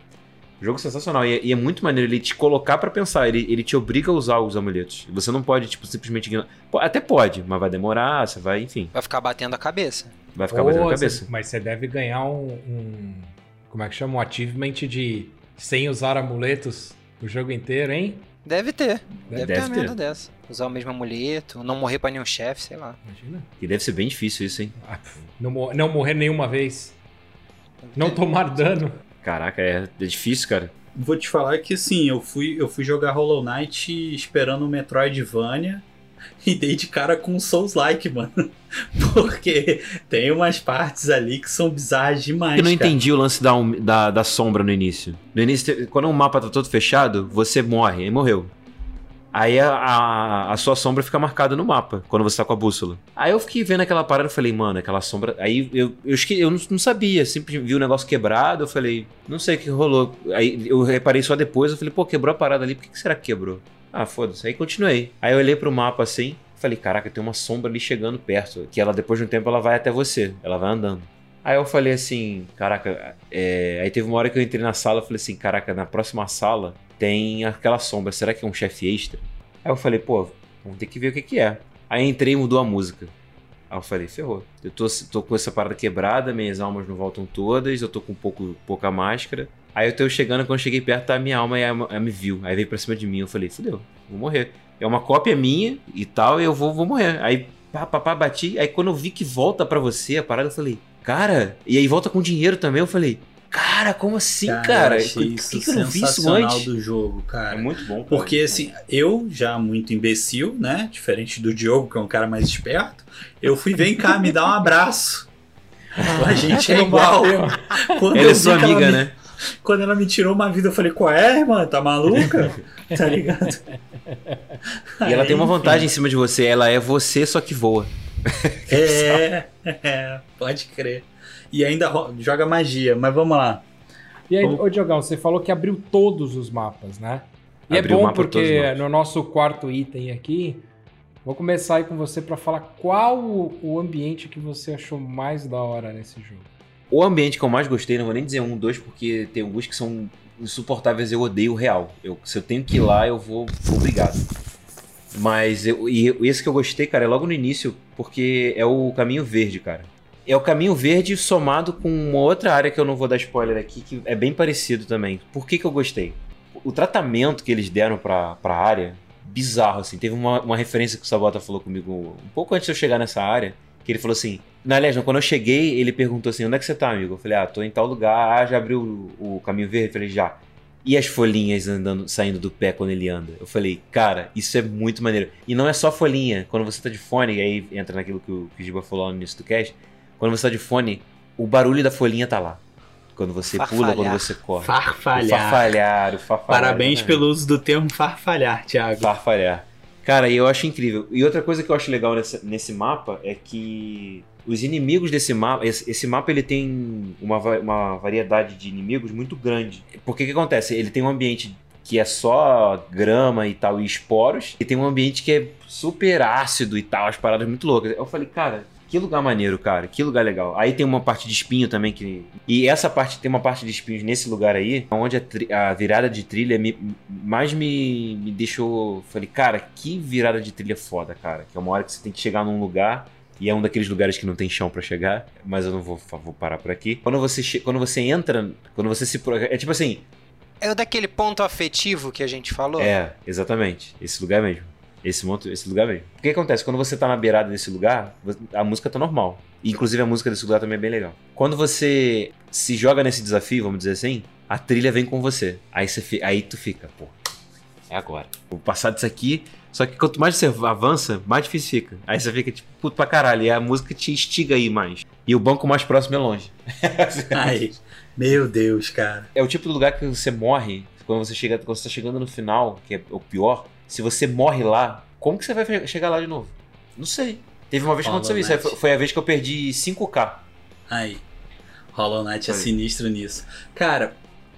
jogo sensacional. E é, e é muito maneiro ele te colocar pra pensar. Ele, ele te obriga a usar os amuletos. Você não pode, tipo, simplesmente ignorar. Até pode, mas vai demorar, você vai, enfim. Vai ficar batendo a cabeça. Vai ficar batendo a cabeça. Mas você deve ganhar um, um- Como é que chama? Um achievement de sem usar amuletos o jogo inteiro, hein? Deve ter. Deve, Deve ter uma merda dessa. Usar o mesmo amuleto, não morrer pra nenhum chefe, sei lá. Imagina. E deve ser bem difícil isso, hein? Ah, não, mor- não morrer nenhuma vez. Não tomar dano. Caraca, é, é difícil, cara. Vou te falar que assim, eu fui, eu fui jogar Hollow Knight esperando o Metroidvania [LAUGHS] e dei de cara com o Souls-like, mano. [LAUGHS] Porque tem umas partes ali que são bizarras demais. Eu não cara. entendi o lance da, um- da, da sombra no início. No início, quando o mapa tá todo fechado, você morre, aí morreu. Aí a, a, a sua sombra fica marcada no mapa, quando você tá com a bússola. Aí eu fiquei vendo aquela parada e falei, mano, aquela sombra. Aí eu, eu, eu não, sabia, sempre vi o negócio quebrado, eu falei, não sei o que rolou. Aí eu reparei só depois, eu falei, pô, quebrou a parada ali, por que, que será que quebrou? Ah, foda-se. Aí continuei. Aí eu olhei pro mapa assim, falei, caraca, tem uma sombra ali chegando perto. Que ela, depois de um tempo, ela vai até você. Ela vai andando. Aí eu falei assim, caraca, é... aí teve uma hora que eu entrei na sala, falei assim, caraca, na próxima sala tem aquela sombra, será que é um chefe extra? Aí eu falei, pô, vamos ter que ver o que que é. Aí entrei e mudou a música. Aí eu falei, ferrou. Eu tô, tô com essa parada quebrada, minhas almas não voltam todas, eu tô com um pouco, pouca máscara. Aí eu tô chegando, quando eu cheguei perto, tá a minha alma e ela, me viu. Aí veio pra cima de mim, eu falei, fudeu, vou morrer. É uma cópia minha e tal, e eu vou, vou morrer. Aí, pá, pá, pá, bati. Aí quando eu vi que volta pra você a parada, eu falei, cara, e aí volta com dinheiro também, eu falei, cara, como assim, cara? eu achei Por isso que, que eu não vi isso sensacional antes? do jogo, cara. É muito bom, cara. Porque assim, eu já muito imbecil, né? Diferente do Diogo, que é um cara mais esperto, eu fui, vem cá, me dá um abraço. A gente [LAUGHS] é igual. Quando Ela eu é sua ela amiga, me- né? Quando ela me tirou uma vida, eu falei, qual é, irmã? Tá maluca? Tá ligado? E ela tem uma Aí, vantagem em cima de você, ela é você, só que voa. É, [LAUGHS] é, pode crer. E ainda joga magia, mas vamos lá. E aí, Como- ô Diogão, você falou que abriu todos os mapas, né? E Abriu o é bom porque no nosso quarto item aqui, vou começar aí com você pra falar qual o, ambiente que você achou mais da hora nesse jogo. O ambiente que eu mais gostei, não vou nem dizer um, dois, porque tem alguns que são insuportáveis, eu odeio o real. Eu, se eu tenho que ir lá, eu vou, vou obrigado. Mas eu, e esse que eu gostei, cara, é logo no início, porque é o caminho verde, cara. É o caminho verde somado com uma outra área que eu não vou dar spoiler aqui, que é bem parecido também. Por que, que eu gostei? O tratamento que eles deram pra, pra área, bizarro, assim. Teve uma, uma referência que o Sabota falou comigo um pouco antes de eu chegar nessa área, que ele falou assim. Na não, quando eu cheguei, ele perguntou assim: onde é que você tá, amigo? Eu falei, ah, tô em tal lugar. Ah, já abriu o, o caminho verde? Eu falei, já. E as folhinhas andando, saindo do pé quando ele anda? Eu falei, cara, isso é muito maneiro. E não é só folhinha. Quando você tá de fone, e aí entra naquilo que o, que Giba falou no início do cast. Quando você tá de fone, o barulho da folhinha tá lá. Quando você pula, Farfalhar. quando você corre. O Farfalhar. farfalhar, o farfalhar. Parabéns exatamente. pelo uso do termo farfalhar, Thiago. Farfalhar. Cara, e eu acho incrível. E outra coisa que eu acho legal nesse, nesse mapa é que os inimigos desse mapa, esse, esse mapa ele tem uma, uma variedade de inimigos muito grande. Porque o que acontece? Ele tem um ambiente que é só grama e tal, e esporos, e tem um ambiente que é super ácido e tal, as paradas muito loucas. Eu falei, cara, que lugar maneiro, cara, que lugar legal. Aí tem uma parte de espinho também que. E essa parte, tem uma parte de espinhos nesse lugar aí, onde a, tri- a virada de trilha me- mais me, me deixou. Falei, cara, que virada de trilha foda, cara. Que é uma hora que você tem que chegar num lugar. E é um daqueles lugares que não tem chão pra chegar, mas eu não vou, vou parar por aqui. Quando você, che- quando você entra, quando você se. É tipo assim, É o daquele ponto afetivo que a gente falou? é, exatamente. Esse lugar mesmo. Esse, monto, esse lugar mesmo. O que acontece? Quando você tá na beirada desse lugar, a música tá normal. Inclusive a música desse lugar também é bem legal. Quando você se joga nesse desafio, vamos dizer assim, a trilha vem com você. Aí, você, aí tu fica, pô, é agora. Vou passar disso aqui. Só que quanto mais você avança, mais difícil fica. Aí você fica tipo, puto pra caralho. E a música te instiga aí mais. E o banco mais próximo é longe. [LAUGHS] Aí, meu Deus, cara. É o tipo de lugar que você morre quando você chega, quando você tá chegando no final, que é o pior. Se você morre lá, como que você vai che- chegar lá de novo? Não sei. Teve uma vez que aconteceu isso. aí. Foi, a vez que eu perdi 5k. Aí. Hollow Knight é Foi. sinistro nisso. Cara,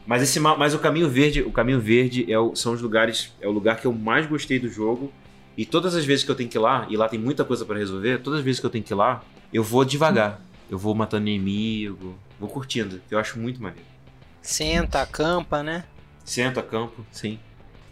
Mas esse ma- mas o caminho verde, o caminho verde é o- são os lugares, é o lugar que eu mais gostei do jogo. E todas as vezes que eu tenho que ir lá, e lá tem muita coisa pra resolver, todas as vezes que eu tenho que ir lá, eu vou devagar. Eu vou matando inimigo, vou curtindo. Eu acho muito maneiro. Senta, acampa, né? Sento a campo, sim.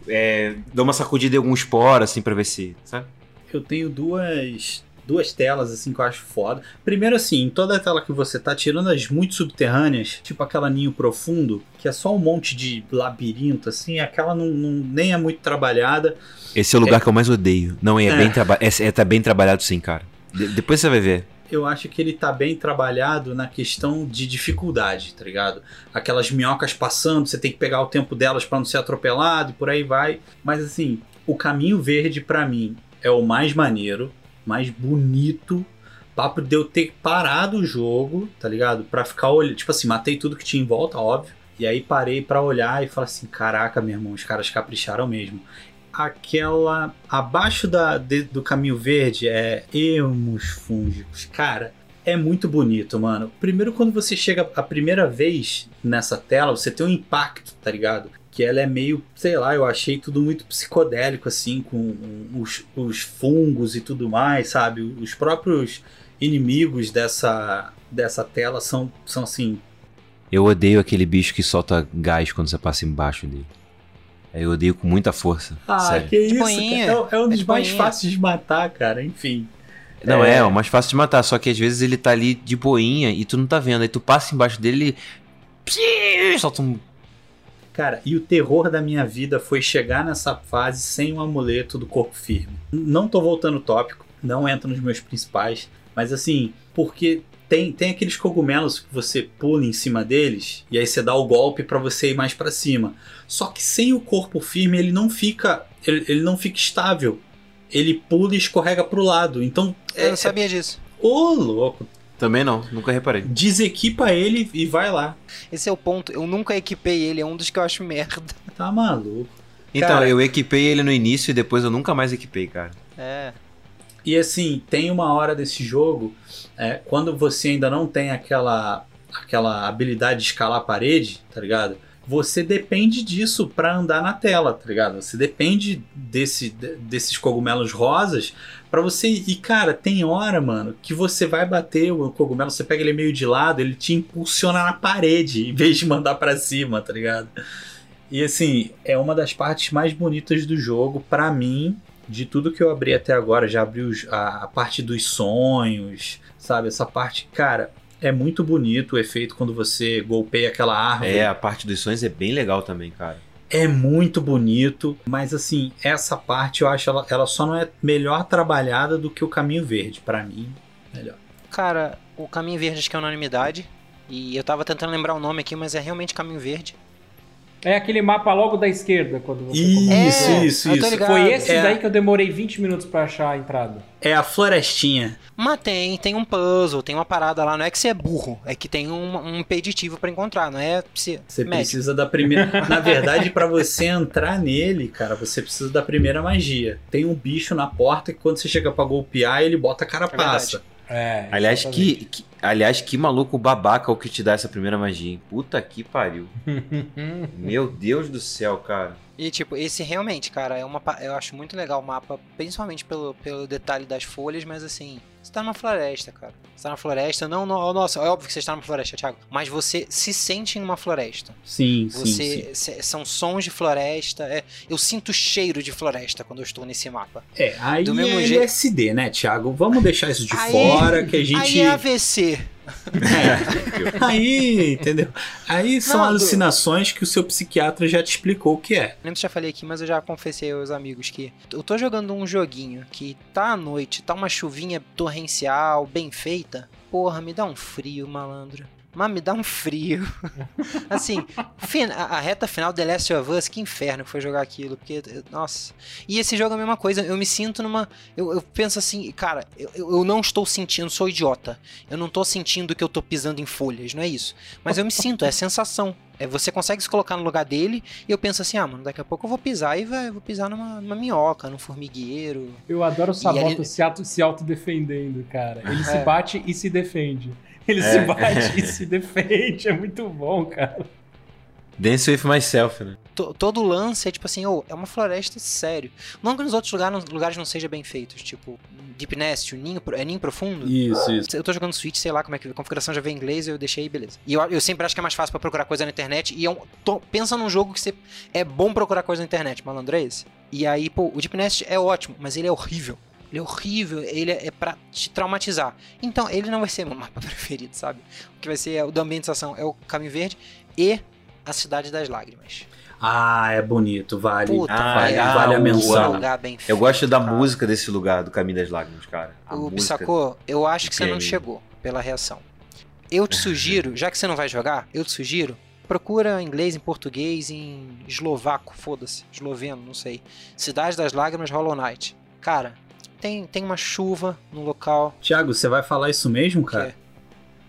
É, dou uma sacudida em algum esporo, assim, pra ver se. Sabe? eu tenho duas duas telas assim que eu acho foda. Primeiro assim, em toda a tela que você tá tirando as muito subterrâneas, tipo aquela ninho profundo, que é só um monte de labirinto assim, aquela não, não- nem é muito trabalhada. Esse é o lugar que eu mais odeio. Não, é, É. bem traba é, é tá bem trabalhado sim, cara. De- depois você vai ver. Eu acho que ele tá bem trabalhado na questão de dificuldade, tá ligado? Aquelas minhocas passando, você tem que pegar o tempo delas para não ser atropelado e por aí vai. Mas assim, o caminho verde para mim é o mais maneiro, mais bonito. Papo de eu ter parado o jogo, tá ligado? Pra ficar olhando. Tipo assim, matei tudo que tinha em volta, óbvio. E aí parei para olhar e falar assim: caraca, meu irmão, os caras capricharam mesmo aquela abaixo da, de, do caminho verde é Emus fúngicos. Cara, é muito bonito, mano. Primeiro, quando você chega a primeira vez nessa tela, você tem um impacto, tá ligado? Que ela é meio, sei lá, eu achei tudo muito psicodélico, assim, com os, os fungos e tudo mais, sabe? Os próprios inimigos dessa, dessa tela são, são assim. Eu odeio aquele bicho que solta gás quando você passa embaixo dele. Eu odeio com muita força. Ah, sério. que isso. É, é um É dos de mais boinha. fáceis de matar, cara. Enfim. Não, É. é, é o mais fácil de matar, só que às vezes ele tá ali de boinha e tu não tá vendo. Aí tu passa embaixo dele e. Solta um. Cara, e o terror da minha vida foi chegar nessa fase sem um amuleto do corpo firme. Não tô voltando ao tópico, não entra nos meus principais, mas assim, porque tem, tem aqueles cogumelos que você pula em cima deles e aí você dá o golpe pra você ir mais pra cima. Só que sem o corpo firme ele não fica, ele, ele não fica estável. Ele pula e escorrega pro lado. Então, Eu é, não sabia disso. ô louco, Também não, nunca reparei. desequipa ele e vai lá. Esse é o ponto. Eu nunca equipei ele, é um dos que eu acho merda. Tá maluco. Então, Cara- eu equipei ele no início e depois eu nunca mais equipei, cara. É. E assim, tem uma hora desse jogo, é, quando você ainda não tem aquela, aquela habilidade de escalar a parede, tá ligado? Você depende disso pra andar na tela, tá ligado? Você depende desse, de- desses cogumelos rosas pra você. E cara, tem hora, mano, que você vai bater o cogumelo, você pega ele meio de lado, ele te impulsiona na parede em vez de mandar pra cima, tá ligado? E assim, é uma das partes mais bonitas do jogo pra mim de tudo que eu abri até agora, já abri os- a, a parte dos sonhos, sabe? Essa parte, cara, é muito bonito o efeito quando você golpeia aquela árvore. É, a parte dos sonhos é bem legal também, cara. É muito bonito, mas assim, essa parte eu acho ela, ela só não é melhor trabalhada do que o Caminho Verde, pra mim. Melhor. Cara, o Caminho Verde acho que é unanimidade. E eu tava tentando lembrar o nome aqui, mas é realmente Caminho Verde. É aquele mapa logo da esquerda, quando você Isso. É, isso, isso. ligado. Foi esse É. daí que eu demorei 20 minutos pra achar a entrada. É a florestinha. Mas tem, tem um puzzle, tem uma parada lá. Não é que você é burro, é que tem um, um impeditivo pra encontrar, não é se, Você médio. precisa da primeira. [LAUGHS] Na verdade, pra você entrar nele, cara, você precisa da primeira magia. Tem um bicho na porta que quando você chega pra golpear, ele bota a carapaça. É. Aliás, exatamente. que, que- aliás, que maluco babaca o que te dá essa primeira magia, hein? Puta que pariu. [LAUGHS] Meu Deus do céu, cara. E tipo, esse realmente, cara, é uma, eu acho muito legal o mapa, principalmente pelo, pelo detalhe das folhas, mas assim, você tá numa floresta, cara. Você tá na floresta, não, não, nossa, é óbvio que você está numa floresta, Thiago, mas você se sente em uma floresta. Sim, sim, sim. Você cê- são sons de floresta, é, eu sinto cheiro de floresta quando eu estou nesse mapa. É, aí Do mesmo é jeito- LSD, né, Thiago? Vamos deixar isso de Aí- fora, que a gente. Aí é AVC. É. [LAUGHS] Aí, entendeu? Aí são Não, alucinações que o seu psiquiatra já te explicou o que é. Que já falei aqui, mas eu já confessei aos amigos que eu tô jogando um joguinho que tá à noite, tá uma chuvinha torrencial, bem feita. Porra, me dá um frio, malandro. Mas me dá um frio. [LAUGHS] assim, a, reta final The Last of Us, que inferno que foi jogar aquilo. Porque, nossa. E esse jogo é a mesma coisa. Eu me sinto numa. Eu, eu penso assim, cara, eu, eu não estou sentindo, sou idiota. Eu não tô sentindo que eu tô pisando em folhas, não é isso. Mas eu me sinto, é a sensação. É, você consegue se colocar no lugar dele e eu penso assim, ah, mano, daqui a pouco eu vou pisar e vai, vou pisar numa, numa minhoca, num formigueiro. Eu adoro o Sabota ele- se, auto, se autodefendendo, cara. Ele [LAUGHS] se É. bate e se defende. Ele É. se bate e se defende. É muito bom, cara. Dance with myself, né? To- todo lance é tipo assim, oh, é uma floresta sério. Não que nos outros lugares, lugares não seja bem feitos, tipo Deep Nest, o ninho, é ninho profundo. Isso, isso. Eu tô jogando Switch, sei lá como é que a configuração já vem em inglês, eu deixei, beleza. E eu, eu sempre acho que é mais fácil pra procurar coisa na internet. E é um, tô- pensa num jogo que você é bom procurar coisa na internet, malandro, é esse? E aí, pô, o Deep Nest é ótimo, mas ele é horrível. Ele é horrível, ele é, pra te traumatizar. Então, ele não vai ser meu mapa [LAUGHS] preferido, sabe? O que vai ser é o da ambientação é o Caminho Verde e a Cidade das Lágrimas. Ah, é bonito, vale. Puta, Ah, vale, é, vale a menção. Eu gosto da cara. música desse lugar, do Caminho das Lágrimas, cara. A O música. Bissacô, eu acho que você não chegou pela reação. Eu te [LAUGHS] sugiro, já que você não vai jogar, eu te sugiro, procura em inglês, em português, em eslovaco, foda-se, esloveno, não sei. Cidade das Lágrimas, Hollow Knight. Cara, tem, tem uma chuva no local. Tiago, você vai falar isso mesmo, cara?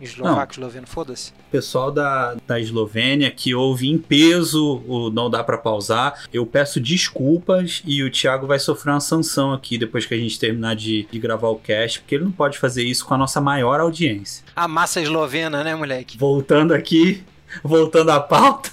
Eslovaco, esloveno, foda-se. Pessoal da, da Eslovênia que ouve em peso o Não Dá Pra Pausar, eu peço desculpas e o Thiago vai sofrer uma sanção aqui depois que a gente terminar de, de gravar o cast, porque ele não pode fazer isso com a nossa maior audiência. A massa eslovena, né, moleque? Voltando aqui, voltando à pauta.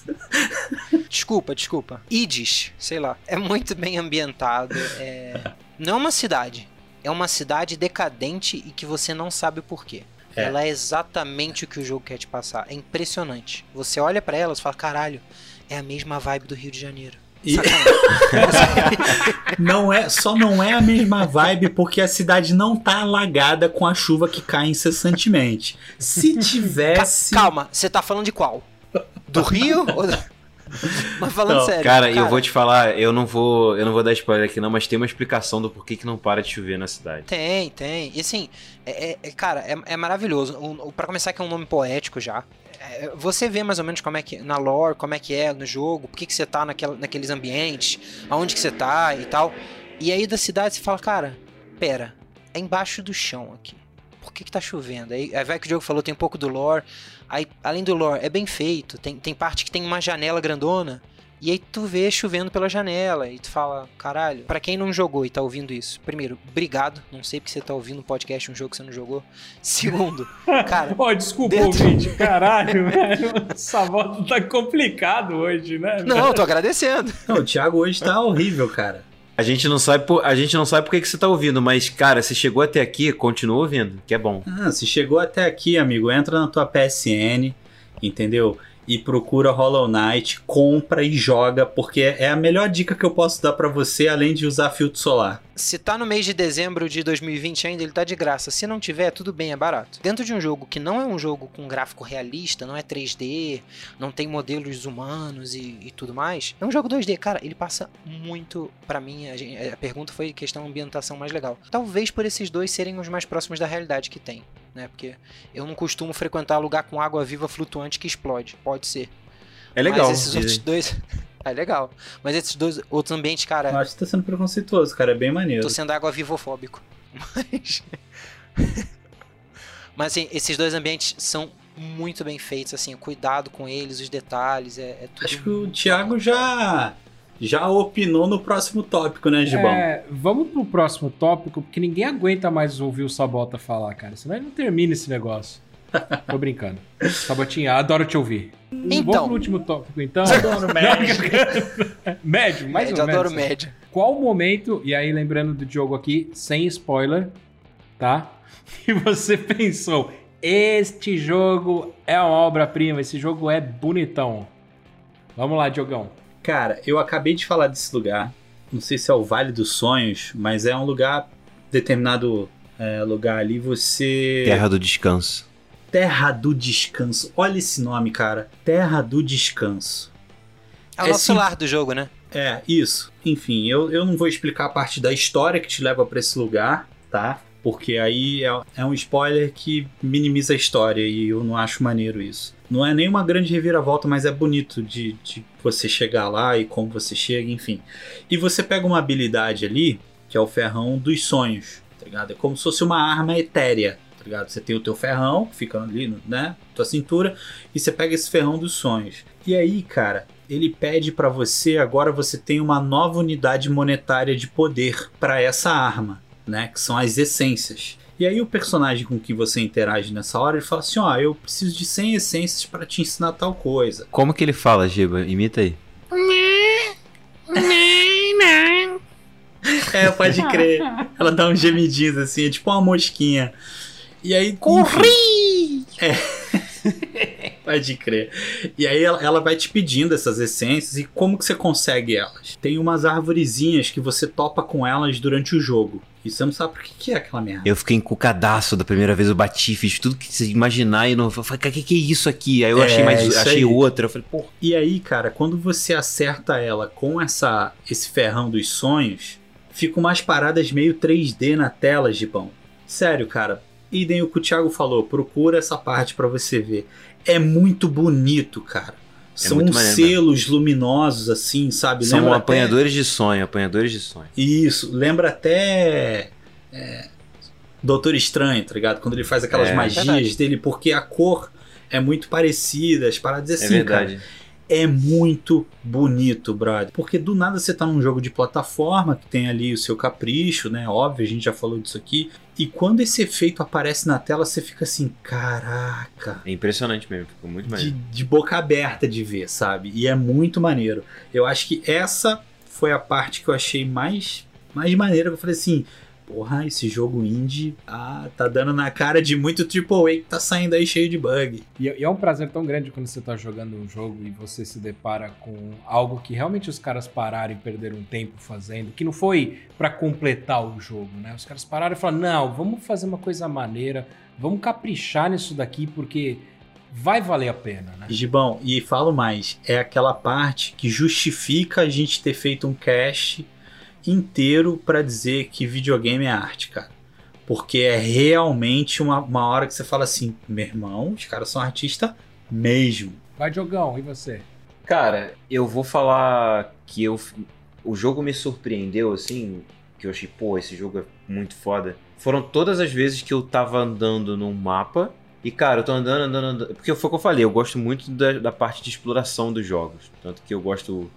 Desculpa, desculpa. Idis, sei lá. É muito bem ambientado. É... Não é uma cidade. É uma cidade decadente e que você não sabe o porquê. É. Ela é exatamente o que o jogo quer te passar. É impressionante. Você olha pra ela e fala, caralho, é a mesma vibe do Rio de Janeiro. E-. [LAUGHS] Não é, só não é a mesma vibe porque a cidade não tá alagada com a chuva que cai incessantemente. Se tivesse. Calma, você tá falando de qual? Do Rio? [LAUGHS] Mas falando Não, sério. Cara, eu vou te falar, eu não vou, eu não vou dar spoiler aqui não, mas tem uma explicação do porquê que não para de chover na cidade. Tem, tem. E assim, é, é- é- cara, é, é maravilhoso. O- pra começar, que é um nome poético já. É, você vê mais ou menos como é que. Na lore, como é que é no jogo, por que, que você tá naquela, naqueles ambientes, aonde que você tá e tal. E aí da cidade você fala, cara, pera, é embaixo do chão aqui. Por que, que tá chovendo? Aí, aí vai que o jogo falou, tem um pouco do lore. Aí, além do lore, é bem feito. Tem, tem parte que tem uma janela grandona. E aí tu vê chovendo pela janela e tu fala, caralho, pra quem não jogou e tá ouvindo isso, primeiro, obrigado, não sei porque você tá ouvindo um podcast, um jogo que você não jogou. [LAUGHS] Segundo, cara, [LAUGHS] Ó, desculpa, Dentro- ouvinte. Caralho, [LAUGHS] velho. Essa volta tá complicado hoje, né? não, eu tô agradecendo. Não, o Thiago hoje tá horrível, cara. A gente não sabe, por, a gente não sabe por que que você tá ouvindo, mas cara, se chegou até aqui, continua ouvindo, que é bom. Ah, se chegou até aqui, amigo, entra na tua PSN, entendeu? E procura Hollow Knight, compra e joga, porque é a melhor dica que eu posso dar pra você, além de usar filtro solar. Se tá no mês de dezembro de 2020 ainda, ele tá de graça. Se não tiver, tudo bem, é barato. Dentro de um jogo que não é um jogo com gráfico realista, não é 3D, não tem modelos humanos e, e tudo mais, é um jogo 2D. Cara, ele passa muito pra mim. A, a pergunta foi questão ambientação mais legal. Talvez por esses dois serem os mais próximos da realidade que tem, né? Porque eu não costumo frequentar lugar com água viva flutuante que explode. Pode ser. É legal. Mas esses outros dois. [LAUGHS] É legal. Mas esses dois outros ambientes, cara. Eu acho que tá sendo preconceituoso, cara, é bem maneiro. Tô sendo água vivofóbico. [LAUGHS] Mas. [LAUGHS] Mas assim, esses dois ambientes são muito bem feitos, assim, cuidado com eles, os detalhes, é, é tudo. Acho que o Thiago já já opinou no próximo tópico, né, Gibão? É, vamos pro próximo tópico, porque ninguém aguenta mais ouvir o Sabota falar, cara. Senão ele não termina esse negócio. [LAUGHS] Tô brincando. Sabotinha, adoro te ouvir. Então. Vamos pro último tópico, então. [LAUGHS] Adoro médio. [LAUGHS] médio, mais média, ou adoro menos. média. Qual o momento, e aí lembrando do jogo aqui, sem spoiler, tá? Que você pensou, este jogo é uma obra-prima, esse jogo é bonitão. Vamos lá, Diogão. Cara, eu acabei de falar desse lugar. Não sei se é o Vale dos Sonhos, mas é um lugar, determinado é, lugar ali, você. Terra do Descanso. Terra do Descanso. Olha esse nome, cara. Terra do Descanso. É o É nosso sim- lar do jogo, né? É, isso. Enfim, eu, eu não vou explicar a parte da história que te leva pra esse lugar, tá? Porque aí é, é um spoiler que minimiza a história e eu não acho maneiro isso. Não é nenhuma grande reviravolta, mas é bonito de, de você chegar lá e como você chega, enfim. E você pega uma habilidade ali, que é o ferrão dos sonhos, tá ligado? É como se fosse uma arma etérea, tá ligado? Você tem o teu ferrão, que fica ali, né? Tua cintura, e você pega esse ferrão dos sonhos. E aí, cara, ele pede pra você, agora você tem uma nova unidade monetária de poder pra essa arma, né? Que são as essências. E aí o personagem com que você interage nessa hora, ele fala assim, ó, eu preciso de 100 essências pra te ensinar tal coisa. Como que ele fala, Giba? Imita aí. É, pode crer. Ela dá uns gemidinhos assim, é tipo uma mosquinha. E aí. Corri! É. [LAUGHS] pode crer. E aí ela, ela vai te pedindo essas essências e como que você consegue elas? Tem umas arvorezinhas que você topa com elas durante o jogo. E você não sabe por que, que é aquela merda. Eu fiquei encucadaço da primeira vez, eu bati, fiz tudo que você imaginar e não. Eu falei, o que, que é isso aqui? Aí eu É, achei mais. Achei aí. outra. Eu falei, pô, E aí, cara, quando você acerta ela com essa esse ferrão dos sonhos, ficam umas paradas meio 3D na tela, Gibão. Sério, cara. Idem o que o Thiago falou, procura essa parte pra você ver. É muito bonito, cara. São muito uns maneiro selos luminosos, assim, sabe? são Lembra até- apanhadores de sonho, apanhadores de sonho. Isso, lembra até. É, Doutor Estranho, tá ligado? Quando ele faz aquelas É, magias verdade. dele, porque a cor é muito parecida, as paradas É assim, cara verdade. É muito bonito, brother. Porque do nada você tá num jogo de plataforma que tem ali o seu capricho, né? Óbvio, a gente já falou disso aqui. E quando esse efeito aparece na tela, você fica assim, caraca. É impressionante mesmo, ficou muito De, maneiro. de boca aberta de ver, sabe? E é muito maneiro. Eu acho que essa foi a parte que eu achei mais, mais maneira. Eu falei assim, porra, esse jogo indie ah, tá dando na cara de muito AAA que tá saindo aí cheio de bug. E, e é um prazer tão grande quando você tá jogando um jogo e você se depara com algo que realmente os caras pararam e perderam um tempo fazendo, que não foi pra completar o jogo, né? Os caras pararam e falaram: não, vamos fazer uma coisa maneira, vamos caprichar nisso daqui, porque vai valer a pena, né? Gibão, e falo mais, é aquela parte que justifica a gente ter feito um cast inteiro pra dizer que videogame é arte, cara. Porque é realmente uma, uma hora que você fala assim, meu irmão, os caras são artistas mesmo. Vai, Diogão, e você? Cara, eu vou falar que eu. O jogo me surpreendeu, assim, que eu achei, pô, esse jogo é muito foda. Foram todas as vezes que eu tava andando num mapa. E, cara, eu tô andando, andando, andando. Porque foi o que eu falei, eu gosto muito da, da parte de exploração dos jogos. Tanto que eu gosto.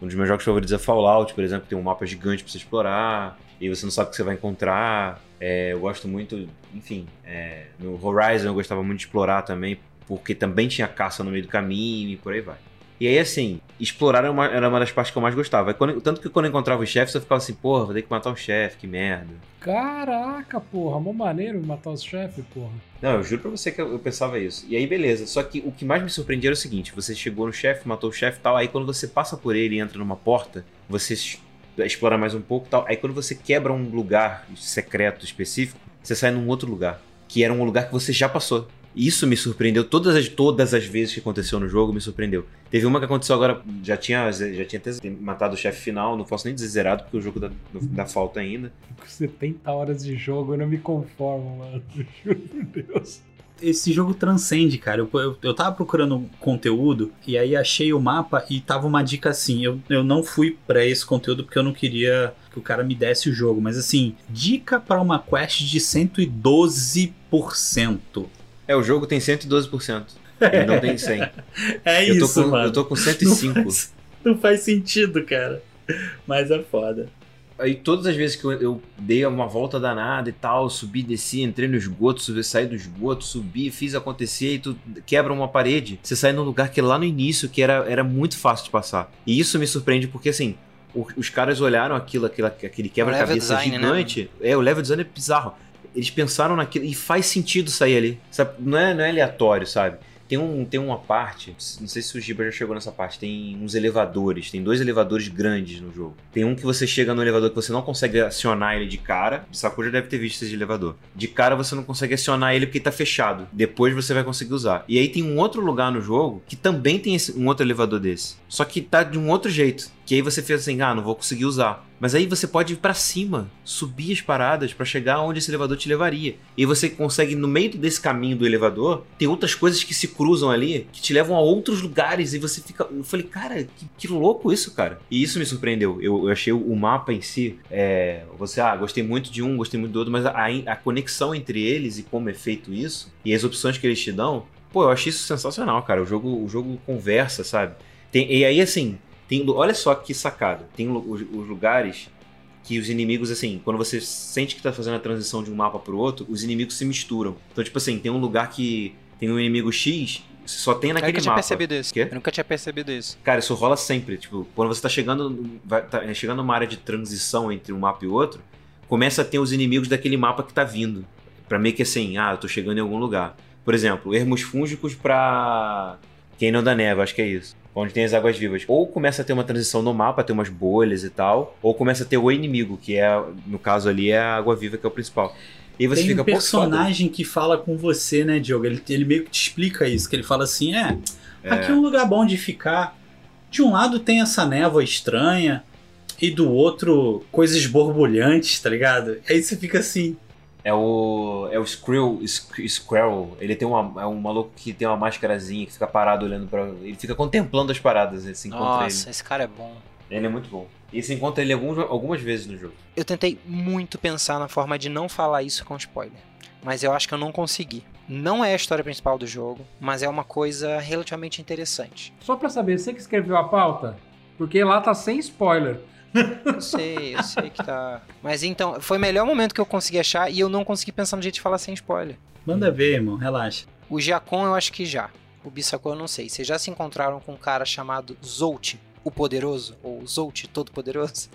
Um dos meus jogos favoritos é Fallout, por exemplo, que tem um mapa gigante pra você explorar. E você não sabe o que você vai encontrar. É, eu gosto muito, enfim, é, no Horizon eu gostava muito de explorar também, porque também tinha caça no meio do caminho e por aí vai. E aí, assim, explorar era uma, era uma das partes que eu mais gostava. Quando- tanto que quando eu encontrava os chefes, eu ficava assim, porra, vou ter que matar o chefe, que merda. Caraca, porra, mó maneiro matar os chefes, porra. Não, eu juro pra você que eu, eu pensava isso. E aí, beleza. Só que o que mais me surpreendia era o seguinte: você chegou no chefe, matou o chefe e tal. Aí, quando você passa por ele e entra numa porta, você es- explora mais um pouco e tal. Aí, quando você quebra um lugar secreto específico, você sai num outro lugar. Que era um lugar que você já passou. Isso me surpreendeu. Todas as, todas as vezes que aconteceu no jogo, me surpreendeu. Teve uma que aconteceu agora, já tinha, já tinha até matado o chefe final. Não posso nem dizer zerado, porque o jogo dá, dá falta ainda. Com 70 horas de jogo, eu não me conformo, mano. [LAUGHS] Juro por Deus. Esse jogo transcende, cara. Eu, eu, eu tava procurando conteúdo e aí achei o mapa e tava uma dica assim. Eu, eu não fui pra esse conteúdo porque eu não queria que o cara me desse o jogo. Mas assim, dica pra uma quest de 112%. É, o jogo tem 112%. Ele [LAUGHS] não tem 100. É eu, isso, com, mano. eu tô com Não 105. faz, não faz sentido, cara. Mas é foda. Aí todas as vezes que eu, eu dei uma volta danada e tal, subi, desci, entrei no esgoto, subi, saí do esgoto, subi, fiz acontecer e tu quebra uma parede, você sai num lugar que lá no início que era, era muito fácil de passar. E isso me surpreende porque assim, o- os caras olharam aquilo, aquilo aquele quebra-cabeça né, gigante. é, o level design é bizarro. Eles pensaram naquilo e faz sentido sair ali. Sabe? Não, é, não é aleatório, sabe? Tem, um, tem uma parte, não sei se o Giba já chegou nessa parte, tem uns elevadores, tem dois elevadores grandes no jogo. Tem um que você chega no elevador que você não consegue acionar ele de cara, Sakura já deve ter visto esse elevador. De cara você não consegue acionar ele porque tá fechado, depois você vai conseguir usar. E aí tem um outro lugar no jogo que também tem esse- um outro elevador desse, só que tá de um outro jeito, que aí você fez assim, ah, não vou conseguir usar. Mas aí você pode ir pra cima, subir as paradas pra chegar onde esse elevador te levaria. E você consegue, no meio desse caminho do elevador, ter outras coisas que se cruzam ali, que te levam a outros lugares. E você fica. Eu falei, cara, que, que louco isso, cara. E isso me surpreendeu. Eu, eu achei o mapa em si. É, você, ah, gostei muito de um, gostei muito do outro, mas a, a conexão entre eles e como é feito isso, e as opções que eles te dão, pô, eu achei isso sensacional, cara. O jogo, o jogo conversa, sabe? Tem, e aí, assim, tem, olha só que sacada. Tem os, os lugares que os inimigos, assim, quando você sente que tá fazendo a transição de um mapa pro outro, os inimigos se misturam. Então, tipo assim, tem um lugar que tem um inimigo X, só tem Eu naquele nunca tinha mapa. percebido isso. Quê? Eu nunca tinha percebido isso. Cara, isso rola sempre. Tipo, quando você tá chegando, vai, tá chegando numa área de transição entre um mapa e outro, começa a ter os inimigos daquele mapa que tá vindo. Pra meio que assim, ah, eu tô chegando em algum lugar. Por exemplo, ermos fúngicos pra. Quem não da neve, acho que é isso. Onde tem as águas vivas. Ou começa a ter uma transição no mapa, ter umas bolhas e tal, ou começa a ter o inimigo, que é, no caso ali, é a água viva que é o principal. E você Tem fica, um personagem que fala com você, né, Diogo? Ele, ele meio que te explica isso, que ele fala assim, é, aqui é um lugar bom de ficar. De um lado tem essa névoa estranha, e do outro coisas borbulhantes, tá ligado? Aí você fica assim, É o. É o Skrill, Sk- Squirrel. Ele tem uma. É um maluco que tem uma máscarazinha que fica parado olhando pra. Ele fica contemplando as paradas. Ele se encontra Nossa, esse cara é bom. ele. Ele é muito bom. E você encontra ele alguns, algumas vezes no jogo. Eu tentei muito pensar na forma de não falar isso com spoiler, mas eu acho que eu não consegui. Não é a história principal do jogo, mas é uma coisa relativamente interessante. Só pra saber, você que escreveu a pauta? Porque lá tá sem spoiler. Eu sei, eu sei que tá. Mas então, foi o melhor momento que eu consegui achar e eu não consegui pensar no jeito de falar sem spoiler. manda ver, irmão, relaxa. O Giacom eu acho que já. O Bissacô eu não sei. Vocês já se encontraram com um cara chamado Zolt, o Poderoso? Ou Zolt, Todo Poderoso?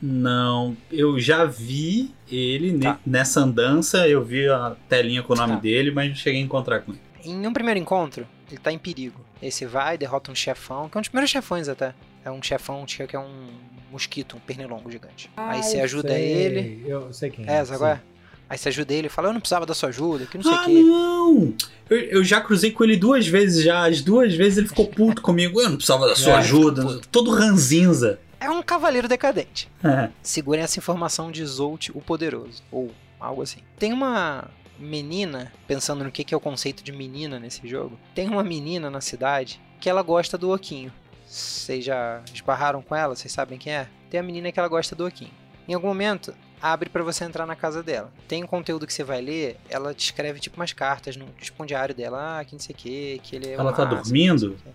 Não, eu já vi ele Tá. nessa andança, eu vi a telinha com o nome Tá. dele, mas não cheguei a encontrar com ele. Em um primeiro encontro, ele tá em perigo. Aí você vai, derrota um chefão, que é um dos primeiros chefões até. É um chefão que é um mosquito, um pernilongo gigante. Aí você Ah, ajuda sei. ele. Eu sei quem É, qual sim. é? Aí você ajuda ele, fala, eu não precisava da sua ajuda, que não sei o ah, quê. não! Eu, eu já cruzei com ele duas vezes já. As duas vezes ele ficou puto [LAUGHS] comigo. Eu não precisava da sua É, ajuda. Todo ranzinza. É um cavaleiro decadente. É. Segurem essa informação de Zolt, o Poderoso. Ou algo assim. Tem uma menina, pensando no que que é o conceito de menina nesse jogo, tem uma menina na cidade que ela gosta do Oquinho. Vocês já esbarraram com ela? Vocês sabem quem é? Tem a menina que ela gosta do Oquinho. Em algum momento, abre pra você entrar na casa dela. Tem um conteúdo que você vai ler, ela te escreve tipo umas cartas, no, tipo um diário dela, ah, que não sei o que, que ele é Ela tá máximo, dormindo? não.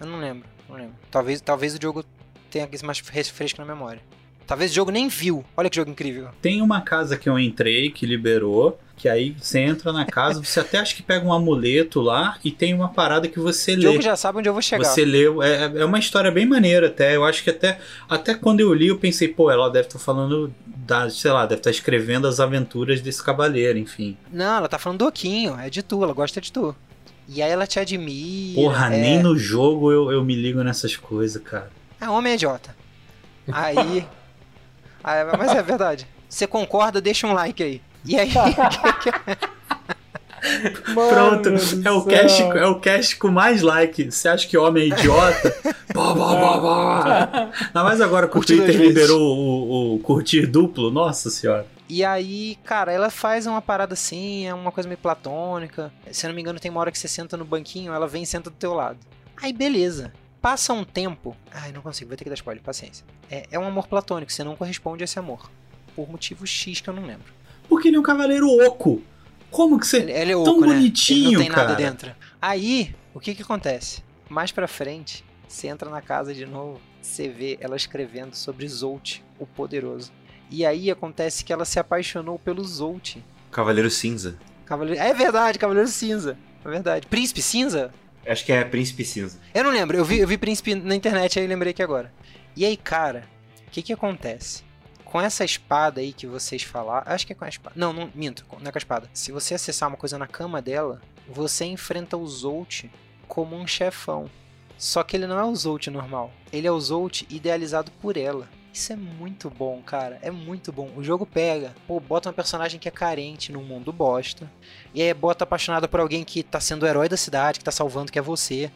Eu não lembro, não lembro. Talvez, talvez o jogo tenha isso mais fres- fresco na memória. Talvez o jogo nem viu. Olha que jogo incrível. Tem uma casa que eu entrei que liberou. Que aí você entra na casa, você [LAUGHS] até acha que pega um amuleto lá e tem uma parada que você O lê. jogo já sabe onde eu vou chegar. Você leu, é, é uma história bem maneira até. Eu acho que até, até quando eu li, eu pensei, pô, ela deve estar falando da, sei lá, deve estar escrevendo as aventuras desse cavaleiro, enfim. Não, ela tá falando do Oquinho, é de tu, ela gosta de tu. E aí ela te admira. Porra, é... nem no jogo eu, eu me ligo nessas coisas, cara. É homem é idiota. Aí. [LAUGHS] aí. Mas é verdade. [LAUGHS] Você concorda, deixa um like aí. E aí. [LAUGHS] Pronto, Mano do é o, cast, é o cast com mais like. Você acha que homem é idiota? [LAUGHS] Bó, bó, bó, bó. Ainda mais agora que o Curti Twitter liberou o, o curtir duplo. Nossa senhora. E aí, cara, ela faz uma parada assim, é uma coisa meio platônica. Se eu não me engano, tem uma hora que você senta no banquinho, ela vem e senta do teu lado. Aí, beleza. Passa um tempo. Ai, não consigo, vou ter que dar spoiler, paciência. É, é um amor platônico, você não corresponde a esse amor. Por motivo X que eu não lembro. Porque ele é um cavaleiro oco. Como que você. Ele, ele é Tão oco, né? Ele bonitinho, não tem nada cara. dentro. Aí, o que que acontece? Mais pra frente, você entra na casa de novo, você vê ela escrevendo sobre Zolt, o poderoso. E aí acontece que ela se apaixonou pelo Zolt. Cavaleiro Cinza. Cavaleiro... É verdade, Cavaleiro Cinza. É verdade. Príncipe Cinza? Acho que é Príncipe Cinza. Eu não lembro. Eu vi, eu vi Príncipe na internet, aí lembrei que agora. E aí, cara, o que que acontece? Com essa espada aí que vocês falaram. Acho que é com a espada. Não, não minto, não é com a espada. Se você acessar uma coisa na cama dela, você enfrenta o Zolt como um chefão. Só que ele não é o Zolt normal. Ele é o Zolt idealizado por ela. Isso é muito bom, cara. É muito bom. O jogo pega, pô, bota uma personagem que é carente num mundo bosta. E aí bota apaixonada por alguém que tá sendo o herói da cidade, que tá salvando, que é você.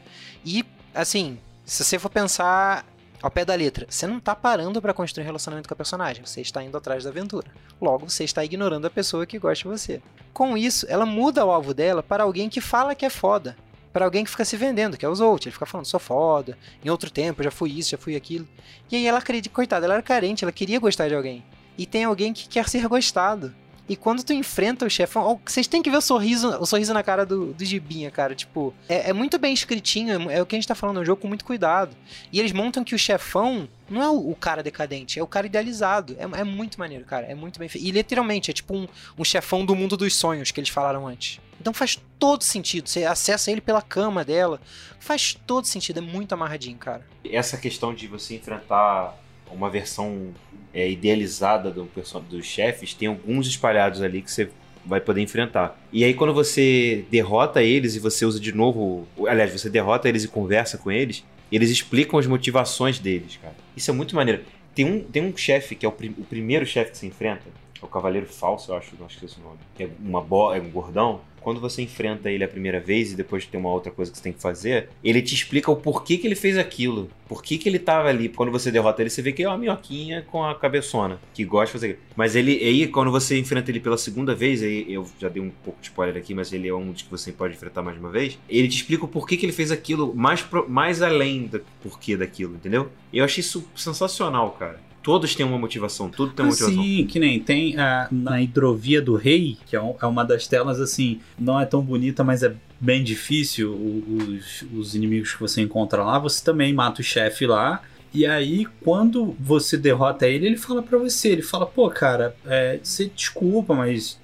E, assim, se você for pensar ao pé da letra, você não tá parando pra construir um relacionamento com a personagem, você está indo atrás da aventura. Logo, você está ignorando a pessoa que gosta de você. Com isso, ela muda o alvo dela para alguém que fala que é foda. Para alguém que fica se vendendo, que é o Zolt. Ele fica falando, sou foda, em outro tempo já fui isso, já fui aquilo. E aí ela acredita, coitada, ela era carente, ela queria gostar de alguém. E tem alguém que quer ser gostado. E quando tu enfrenta o chefão, vocês têm que ver o sorriso, o sorriso na cara do, do Gibinha, cara. Tipo, é, é muito bem escritinho, é, é o que a gente tá falando, é um jogo com muito cuidado. E eles montam que o chefão não é o, o cara decadente, é o cara idealizado. É, é muito maneiro, cara. É muito bem feito. E literalmente, é tipo um, um chefão do mundo dos sonhos que eles falaram antes. Então faz todo sentido. Você acessa ele pela cama dela. Faz todo sentido. É muito amarradinho, cara. Essa questão de você enfrentar uma versão é, idealizada do dos chefes, tem alguns espalhados ali que você vai poder enfrentar. E aí quando você derrota eles e você usa de novo, aliás, você derrota eles e conversa com eles, Eles explicam as motivações deles, cara. Isso é muito maneiro. Tem um, tem um chefe, que é o, prim- o primeiro chefe que você enfrenta, é o Cavaleiro Falso, eu acho, não é esse o nome. É uma bola, é um gordão. Quando você enfrenta ele a primeira vez e depois tem uma outra coisa que você tem que fazer, ele te explica o porquê que ele fez aquilo. Por que, que ele tava ali. Quando você derrota ele, você vê que é uma minhoquinha com a cabeçona, que gosta de fazer aquilo. Mas ele, aí, quando você enfrenta ele pela segunda vez, aí eu já dei um pouco de spoiler aqui, mas ele é um dos que você pode enfrentar mais uma vez. Ele te explica o porquê que ele fez aquilo, mais, pro- mais além do porquê daquilo, entendeu? Eu achei isso sensacional, cara. Todos têm uma motivação, tudo tem uma motivação. Sim, que nem tem a, na hidrovia do rei, que é, um- é uma das telas assim, não é tão bonita, mas é bem difícil. Os, os inimigos que você encontra lá, você também mata o chefe lá. E aí, quando você derrota ele, ele fala pra você, ele fala, pô, cara, é, você desculpa, mas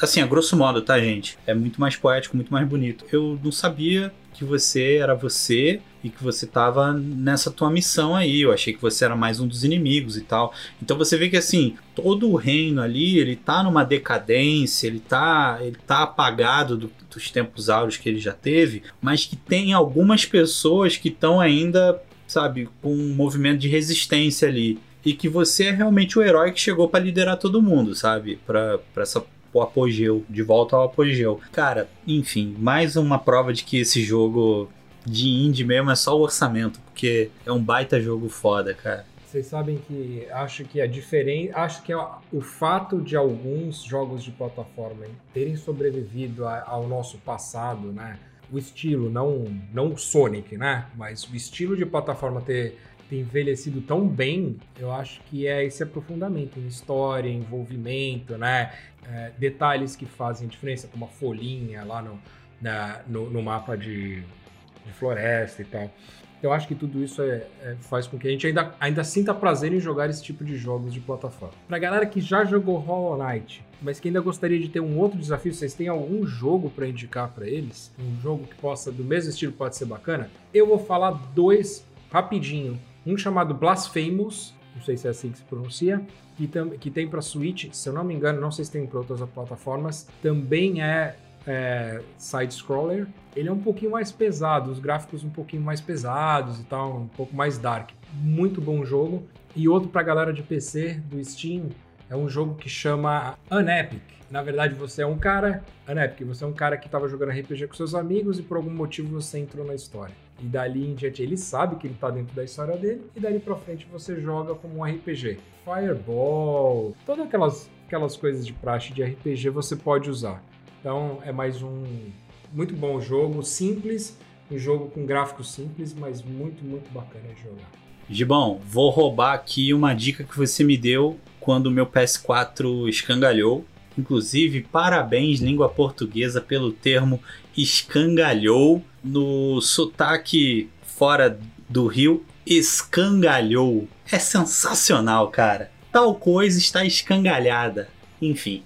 assim, a grosso modo, tá, gente? É muito mais poético, muito mais bonito. Eu não sabia que você era você e que você tava nessa tua missão aí. Eu achei que você era mais um dos inimigos e tal. Então você vê que assim, todo o reino ali, ele tá numa decadência, ele tá, ele tá apagado do- dos tempos áureos que ele já teve, mas que tem algumas pessoas que estão ainda, sabe, com um movimento de resistência ali. E que você é realmente o herói que chegou pra liderar todo mundo, sabe? Pra, pra essa o apogeu, de volta ao apogeu. Cara, enfim, mais uma prova de que esse jogo de indie mesmo é só o orçamento, porque é um baita jogo foda, cara. Vocês sabem que acho que a diferença. Acho que é o fato de alguns jogos de plataforma terem sobrevivido ao nosso passado, né? O estilo, não, não o Sonic, né? Mas o estilo de plataforma ter, ter envelhecido tão bem, eu acho que é esse aprofundamento em história, envolvimento, né? É, detalhes que fazem diferença, como a folhinha lá no, na- no, no mapa de, de floresta e tal. Eu acho que tudo isso é- é- faz com que a gente ainda, ainda sinta prazer em jogar esse tipo de jogos de plataforma. Pra galera que já jogou Hollow Knight, mas que ainda gostaria de ter um outro desafio, vocês têm algum jogo pra indicar pra eles? Um jogo que possa, do mesmo estilo, pode ser bacana? Eu vou falar dois rapidinho. Um chamado Blasphemous, não sei se é assim que se pronuncia, que, que tem pra Switch, se eu não me engano, não sei se tem pra outras plataformas, também é é, side-scroller. Ele é um pouquinho mais pesado, os gráficos um pouquinho mais pesados e tal, um pouco mais dark. Muito bom jogo. E outro pra galera de PC do Steam é um jogo que chama Unepic. Na verdade, você é um cara. Unepic, você é um cara que estava jogando RPG com seus amigos e por algum motivo você entrou na história. E dali em diante ele sabe que ele tá dentro da história dele, e dali pra frente você joga como um RPG. Fireball, todas aquelas, aquelas coisas de praxe de RPG você pode usar. Então é mais um muito bom jogo, simples, um jogo com gráficos simples, mas muito, muito bacana de jogar. Gibão, vou roubar aqui uma dica que você me deu quando o meu PS4 escangalhou. Inclusive, parabéns, língua portuguesa, pelo termo escangalhou. No sotaque fora do Rio, escangalhou. É sensacional, cara. Tal coisa está escangalhada. Enfim,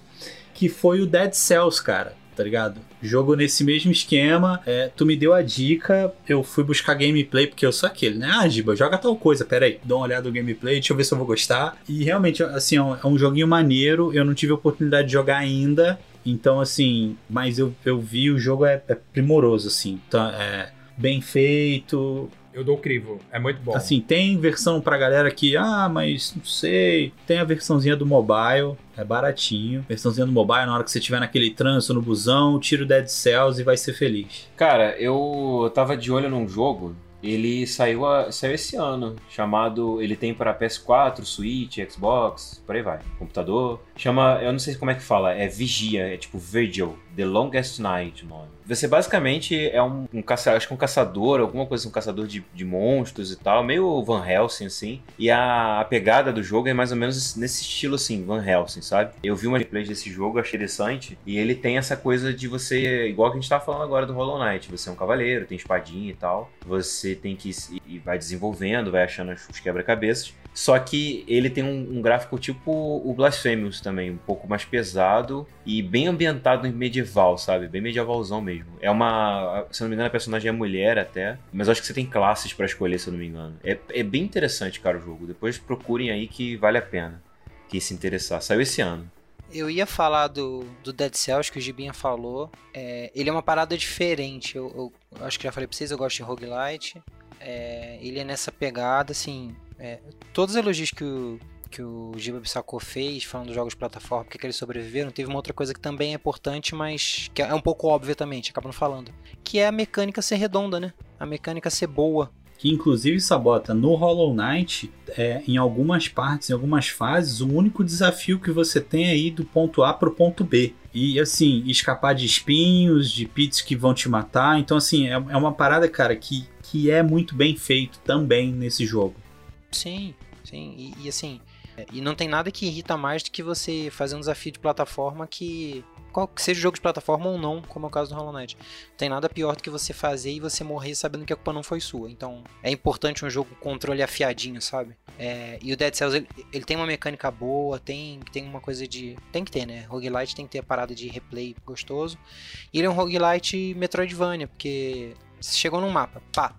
que foi o Dead Cells, cara, tá ligado? Jogo nesse mesmo esquema, é, tu me deu a dica, eu fui buscar gameplay, porque eu sou aquele, né? Ah, Giba, joga tal coisa, peraí, dá uma olhada no gameplay, deixa eu ver se eu vou gostar. E realmente, assim, é um, é joguinho maneiro, eu não tive a oportunidade de jogar ainda, então, assim, mas eu, eu vi, o jogo é, é primoroso, assim, tá, é bem feito, Eu dou crivo, é muito bom. Assim, tem versão pra galera que, ah, mas não sei. Tem a versãozinha do mobile, é baratinho. Versãozinha do mobile, na hora que você estiver naquele trânsito no busão, tira o Dead Cells e vai ser feliz. Cara, eu tava de olho num jogo. Ele saiu, a- saiu esse ano, chamado. Ele tem para PS4, Switch, Xbox, por aí vai. Computador. Chama. Eu não sei como é que fala, é Vigia, é tipo Virgil, The Longest Night o nome. Você basicamente é um, um caça, acho que um caçador, alguma coisa, assim, um caçador de, de monstros e tal, meio Van Helsing assim. E a, a pegada do jogo é mais ou menos nesse estilo assim, Van Helsing, sabe? Eu vi uma gameplay desse jogo, achei interessante, e ele tem essa coisa de você, igual que a gente tá falando agora do Hollow Knight, você é um cavaleiro, tem espadinha e tal, você tem que e vai desenvolvendo, vai achando os quebra-cabeças. Só que ele tem um, um gráfico tipo o Blasphemous também, um pouco mais pesado e bem ambientado em medieval, sabe? Bem medievalzão mesmo. É uma. Se não me engano, a personagem é mulher até. Mas acho que você tem classes pra escolher, se eu não me engano. É, é bem interessante, cara, o jogo. Depois procurem aí que vale a pena. Que se interessar. Saiu esse ano. Eu ia falar do, do Dead Cells que o Gibinha falou. É, ele é uma parada diferente. Eu, eu- eu acho que já falei pra vocês, eu gosto de roguelite. É, ele é nessa pegada, assim. É, todos os elogios que o, que o Giba Bissacô fez, falando dos jogos de plataforma, porque que eles sobreviveram, teve uma outra coisa que também é importante, mas que é um pouco óbvia também, acaba não falando. Que é a mecânica ser redonda, né? A mecânica ser boa. Que inclusive sabota no Hollow Knight, é, em algumas partes, em algumas fases, o único desafio que você tem é ir do ponto A pro ponto B. E assim, escapar de espinhos, de pits que vão te matar. Então, assim, é, é uma parada, cara, que, que é muito bem feito também nesse jogo. Sim, sim. E, e assim, é, e não tem nada que irrita mais do que você fazer um desafio de plataforma que. Qual que seja jogo de plataforma ou não, como é o caso do Hollow Knight. Não tem nada pior do que você fazer e você morrer sabendo que a culpa não foi sua. Então é importante um jogo com controle afiadinho, sabe? É, e o Dead Cells ele, ele, tem uma mecânica boa, tem, tem uma coisa de. Tem que ter, né? Roguelite tem que ter a parada de replay gostoso. E ele é um roguelite Metroidvania, porque você chegou num mapa, pá,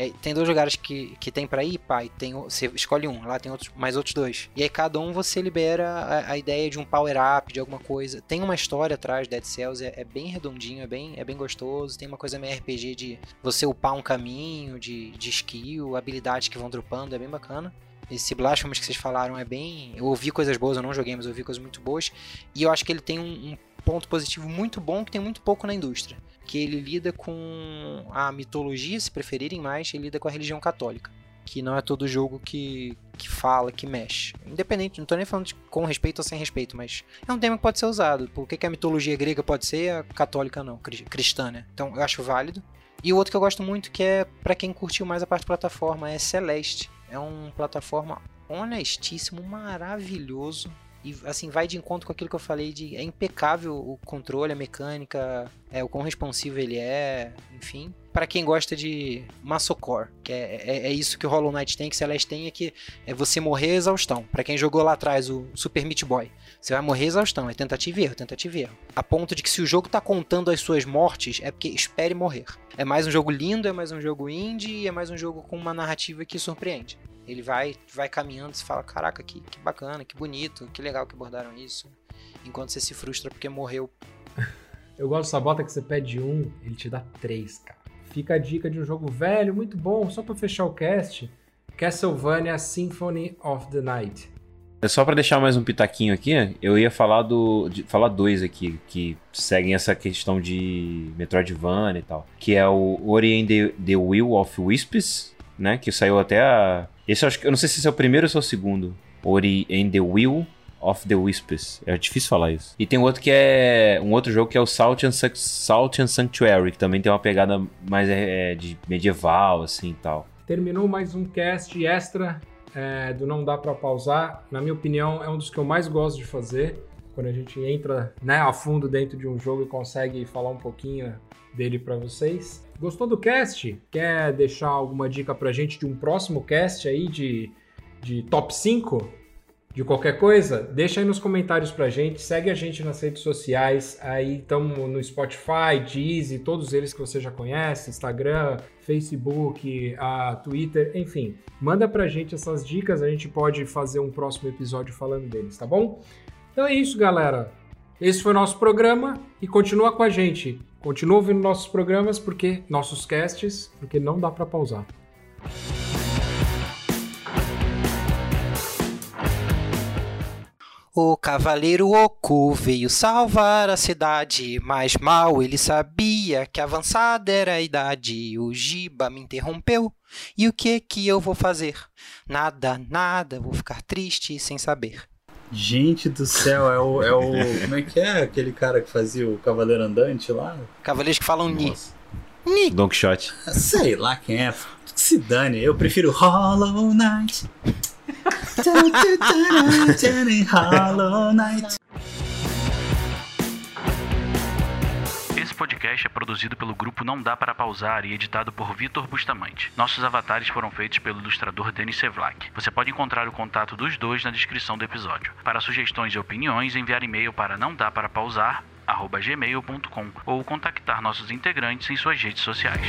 é, tem dois lugares que, que tem para ir, pai. Tem, você escolhe um, lá tem outros, mais outros dois. E aí cada um você libera a, a ideia de um power up, de alguma coisa. Tem uma história atrás Dead Cells, é, é, bem redondinho, é bem, é bem gostoso. Tem uma coisa meio RPG de você upar um caminho, de, de skill, habilidades que vão dropando, é bem bacana. Esse Blasphemous que vocês falaram é bem. Eu ouvi coisas boas, eu não joguei, mas eu ouvi coisas muito boas. E eu acho que ele tem um, um ponto positivo muito bom que tem muito pouco na indústria que ele lida com a mitologia, se preferirem mais, ele lida com a religião católica. Que não é todo jogo que, que fala, que mexe. Independente, não estou nem falando de, com respeito ou sem respeito, mas é um tema que pode ser usado. Por que, que a mitologia grega pode ser, a católica não, cristã, né? Então eu acho válido. E o outro que eu gosto muito, que é para quem curtiu mais a parte de plataforma, é Celeste. É um plataforma honestíssimo, maravilhoso e assim vai de encontro com aquilo que eu falei de é impecável o controle, a mecânica, é o quão responsivo ele é, enfim. Para quem gosta de Massacre, que é, é, é, isso que o Hollow Knight tem, que Celeste tem, é que é você morrer exaustão. Para quem jogou lá atrás o Super Meat Boy, você vai morrer exaustão, é tentativa e erro, tentativa e erro. A ponto de que se o jogo tá contando as suas mortes, é porque espere morrer. É mais um jogo lindo, é mais um jogo indie, é mais um jogo com uma narrativa que surpreende. Ele vai, vai caminhando e fala: Caraca, que, que bacana, que bonito, que legal que abordaram isso. Enquanto você se frustra porque morreu. [LAUGHS] Eu gosto dessa bota que você pede um, ele te dá três, cara. Fica a dica de um jogo velho, muito bom, só para fechar o cast: Castlevania Symphony of the Night. É só para deixar mais um pitaquinho aqui, eu ia falar do de, falar dois aqui que seguem essa questão de Metroidvania e tal, que é o Ori and the, the Will of Wisps, né, que saiu até a esse eu acho que eu não sei se esse é o primeiro ou se é o segundo. Ori and the Will of the Wisps. É difícil falar isso. E tem outro que é um outro jogo que é o Salt and, Salt and Sanctuary, que também tem uma pegada mais é, de medieval assim e tal. Terminou mais um cast extra é, do Não Dá Pra Pausar. Na minha opinião, é um dos que eu mais gosto de fazer. Quando a gente entra né, a fundo dentro de um jogo e consegue falar um pouquinho dele para vocês. Gostou do cast? Quer deixar alguma dica pra gente de um próximo cast aí de, de top 5? De qualquer coisa? Deixa aí nos comentários pra gente, segue a gente nas redes sociais, aí estamos no Spotify, Deezer, todos eles que você já conhece, Instagram, Facebook, a Twitter, enfim. Manda pra gente essas dicas, a gente pode fazer um próximo episódio falando deles, tá bom? Então é isso, galera. Esse foi o nosso programa e continua com a gente. Continua ouvindo nossos programas porque nossos casts, porque não dá para pausar. O cavaleiro Oku veio salvar a cidade, mas mal ele sabia que avançada era a idade. O Giba me interrompeu, e o que que eu vou fazer? Nada, nada, vou ficar triste sem saber. Gente do céu, é o, é o. Como é que é aquele cara que fazia o Cavaleiro Andante lá? Cavaleiros que falam Ni. Ni. Don Quixote. Sei lá quem é. Se dane, eu prefiro Hollow Knight. [LAUGHS] Hollow Knight. Podcast é produzido pelo grupo Não Dá Para Pausar e editado por Vitor Bustamante. Nossos avatares foram feitos pelo ilustrador Denis Sevlak. Você pode encontrar o contato dos dois na descrição do episódio. Para sugestões e opiniões, enviar e-mail para não dá para ou contactar nossos integrantes em suas redes sociais.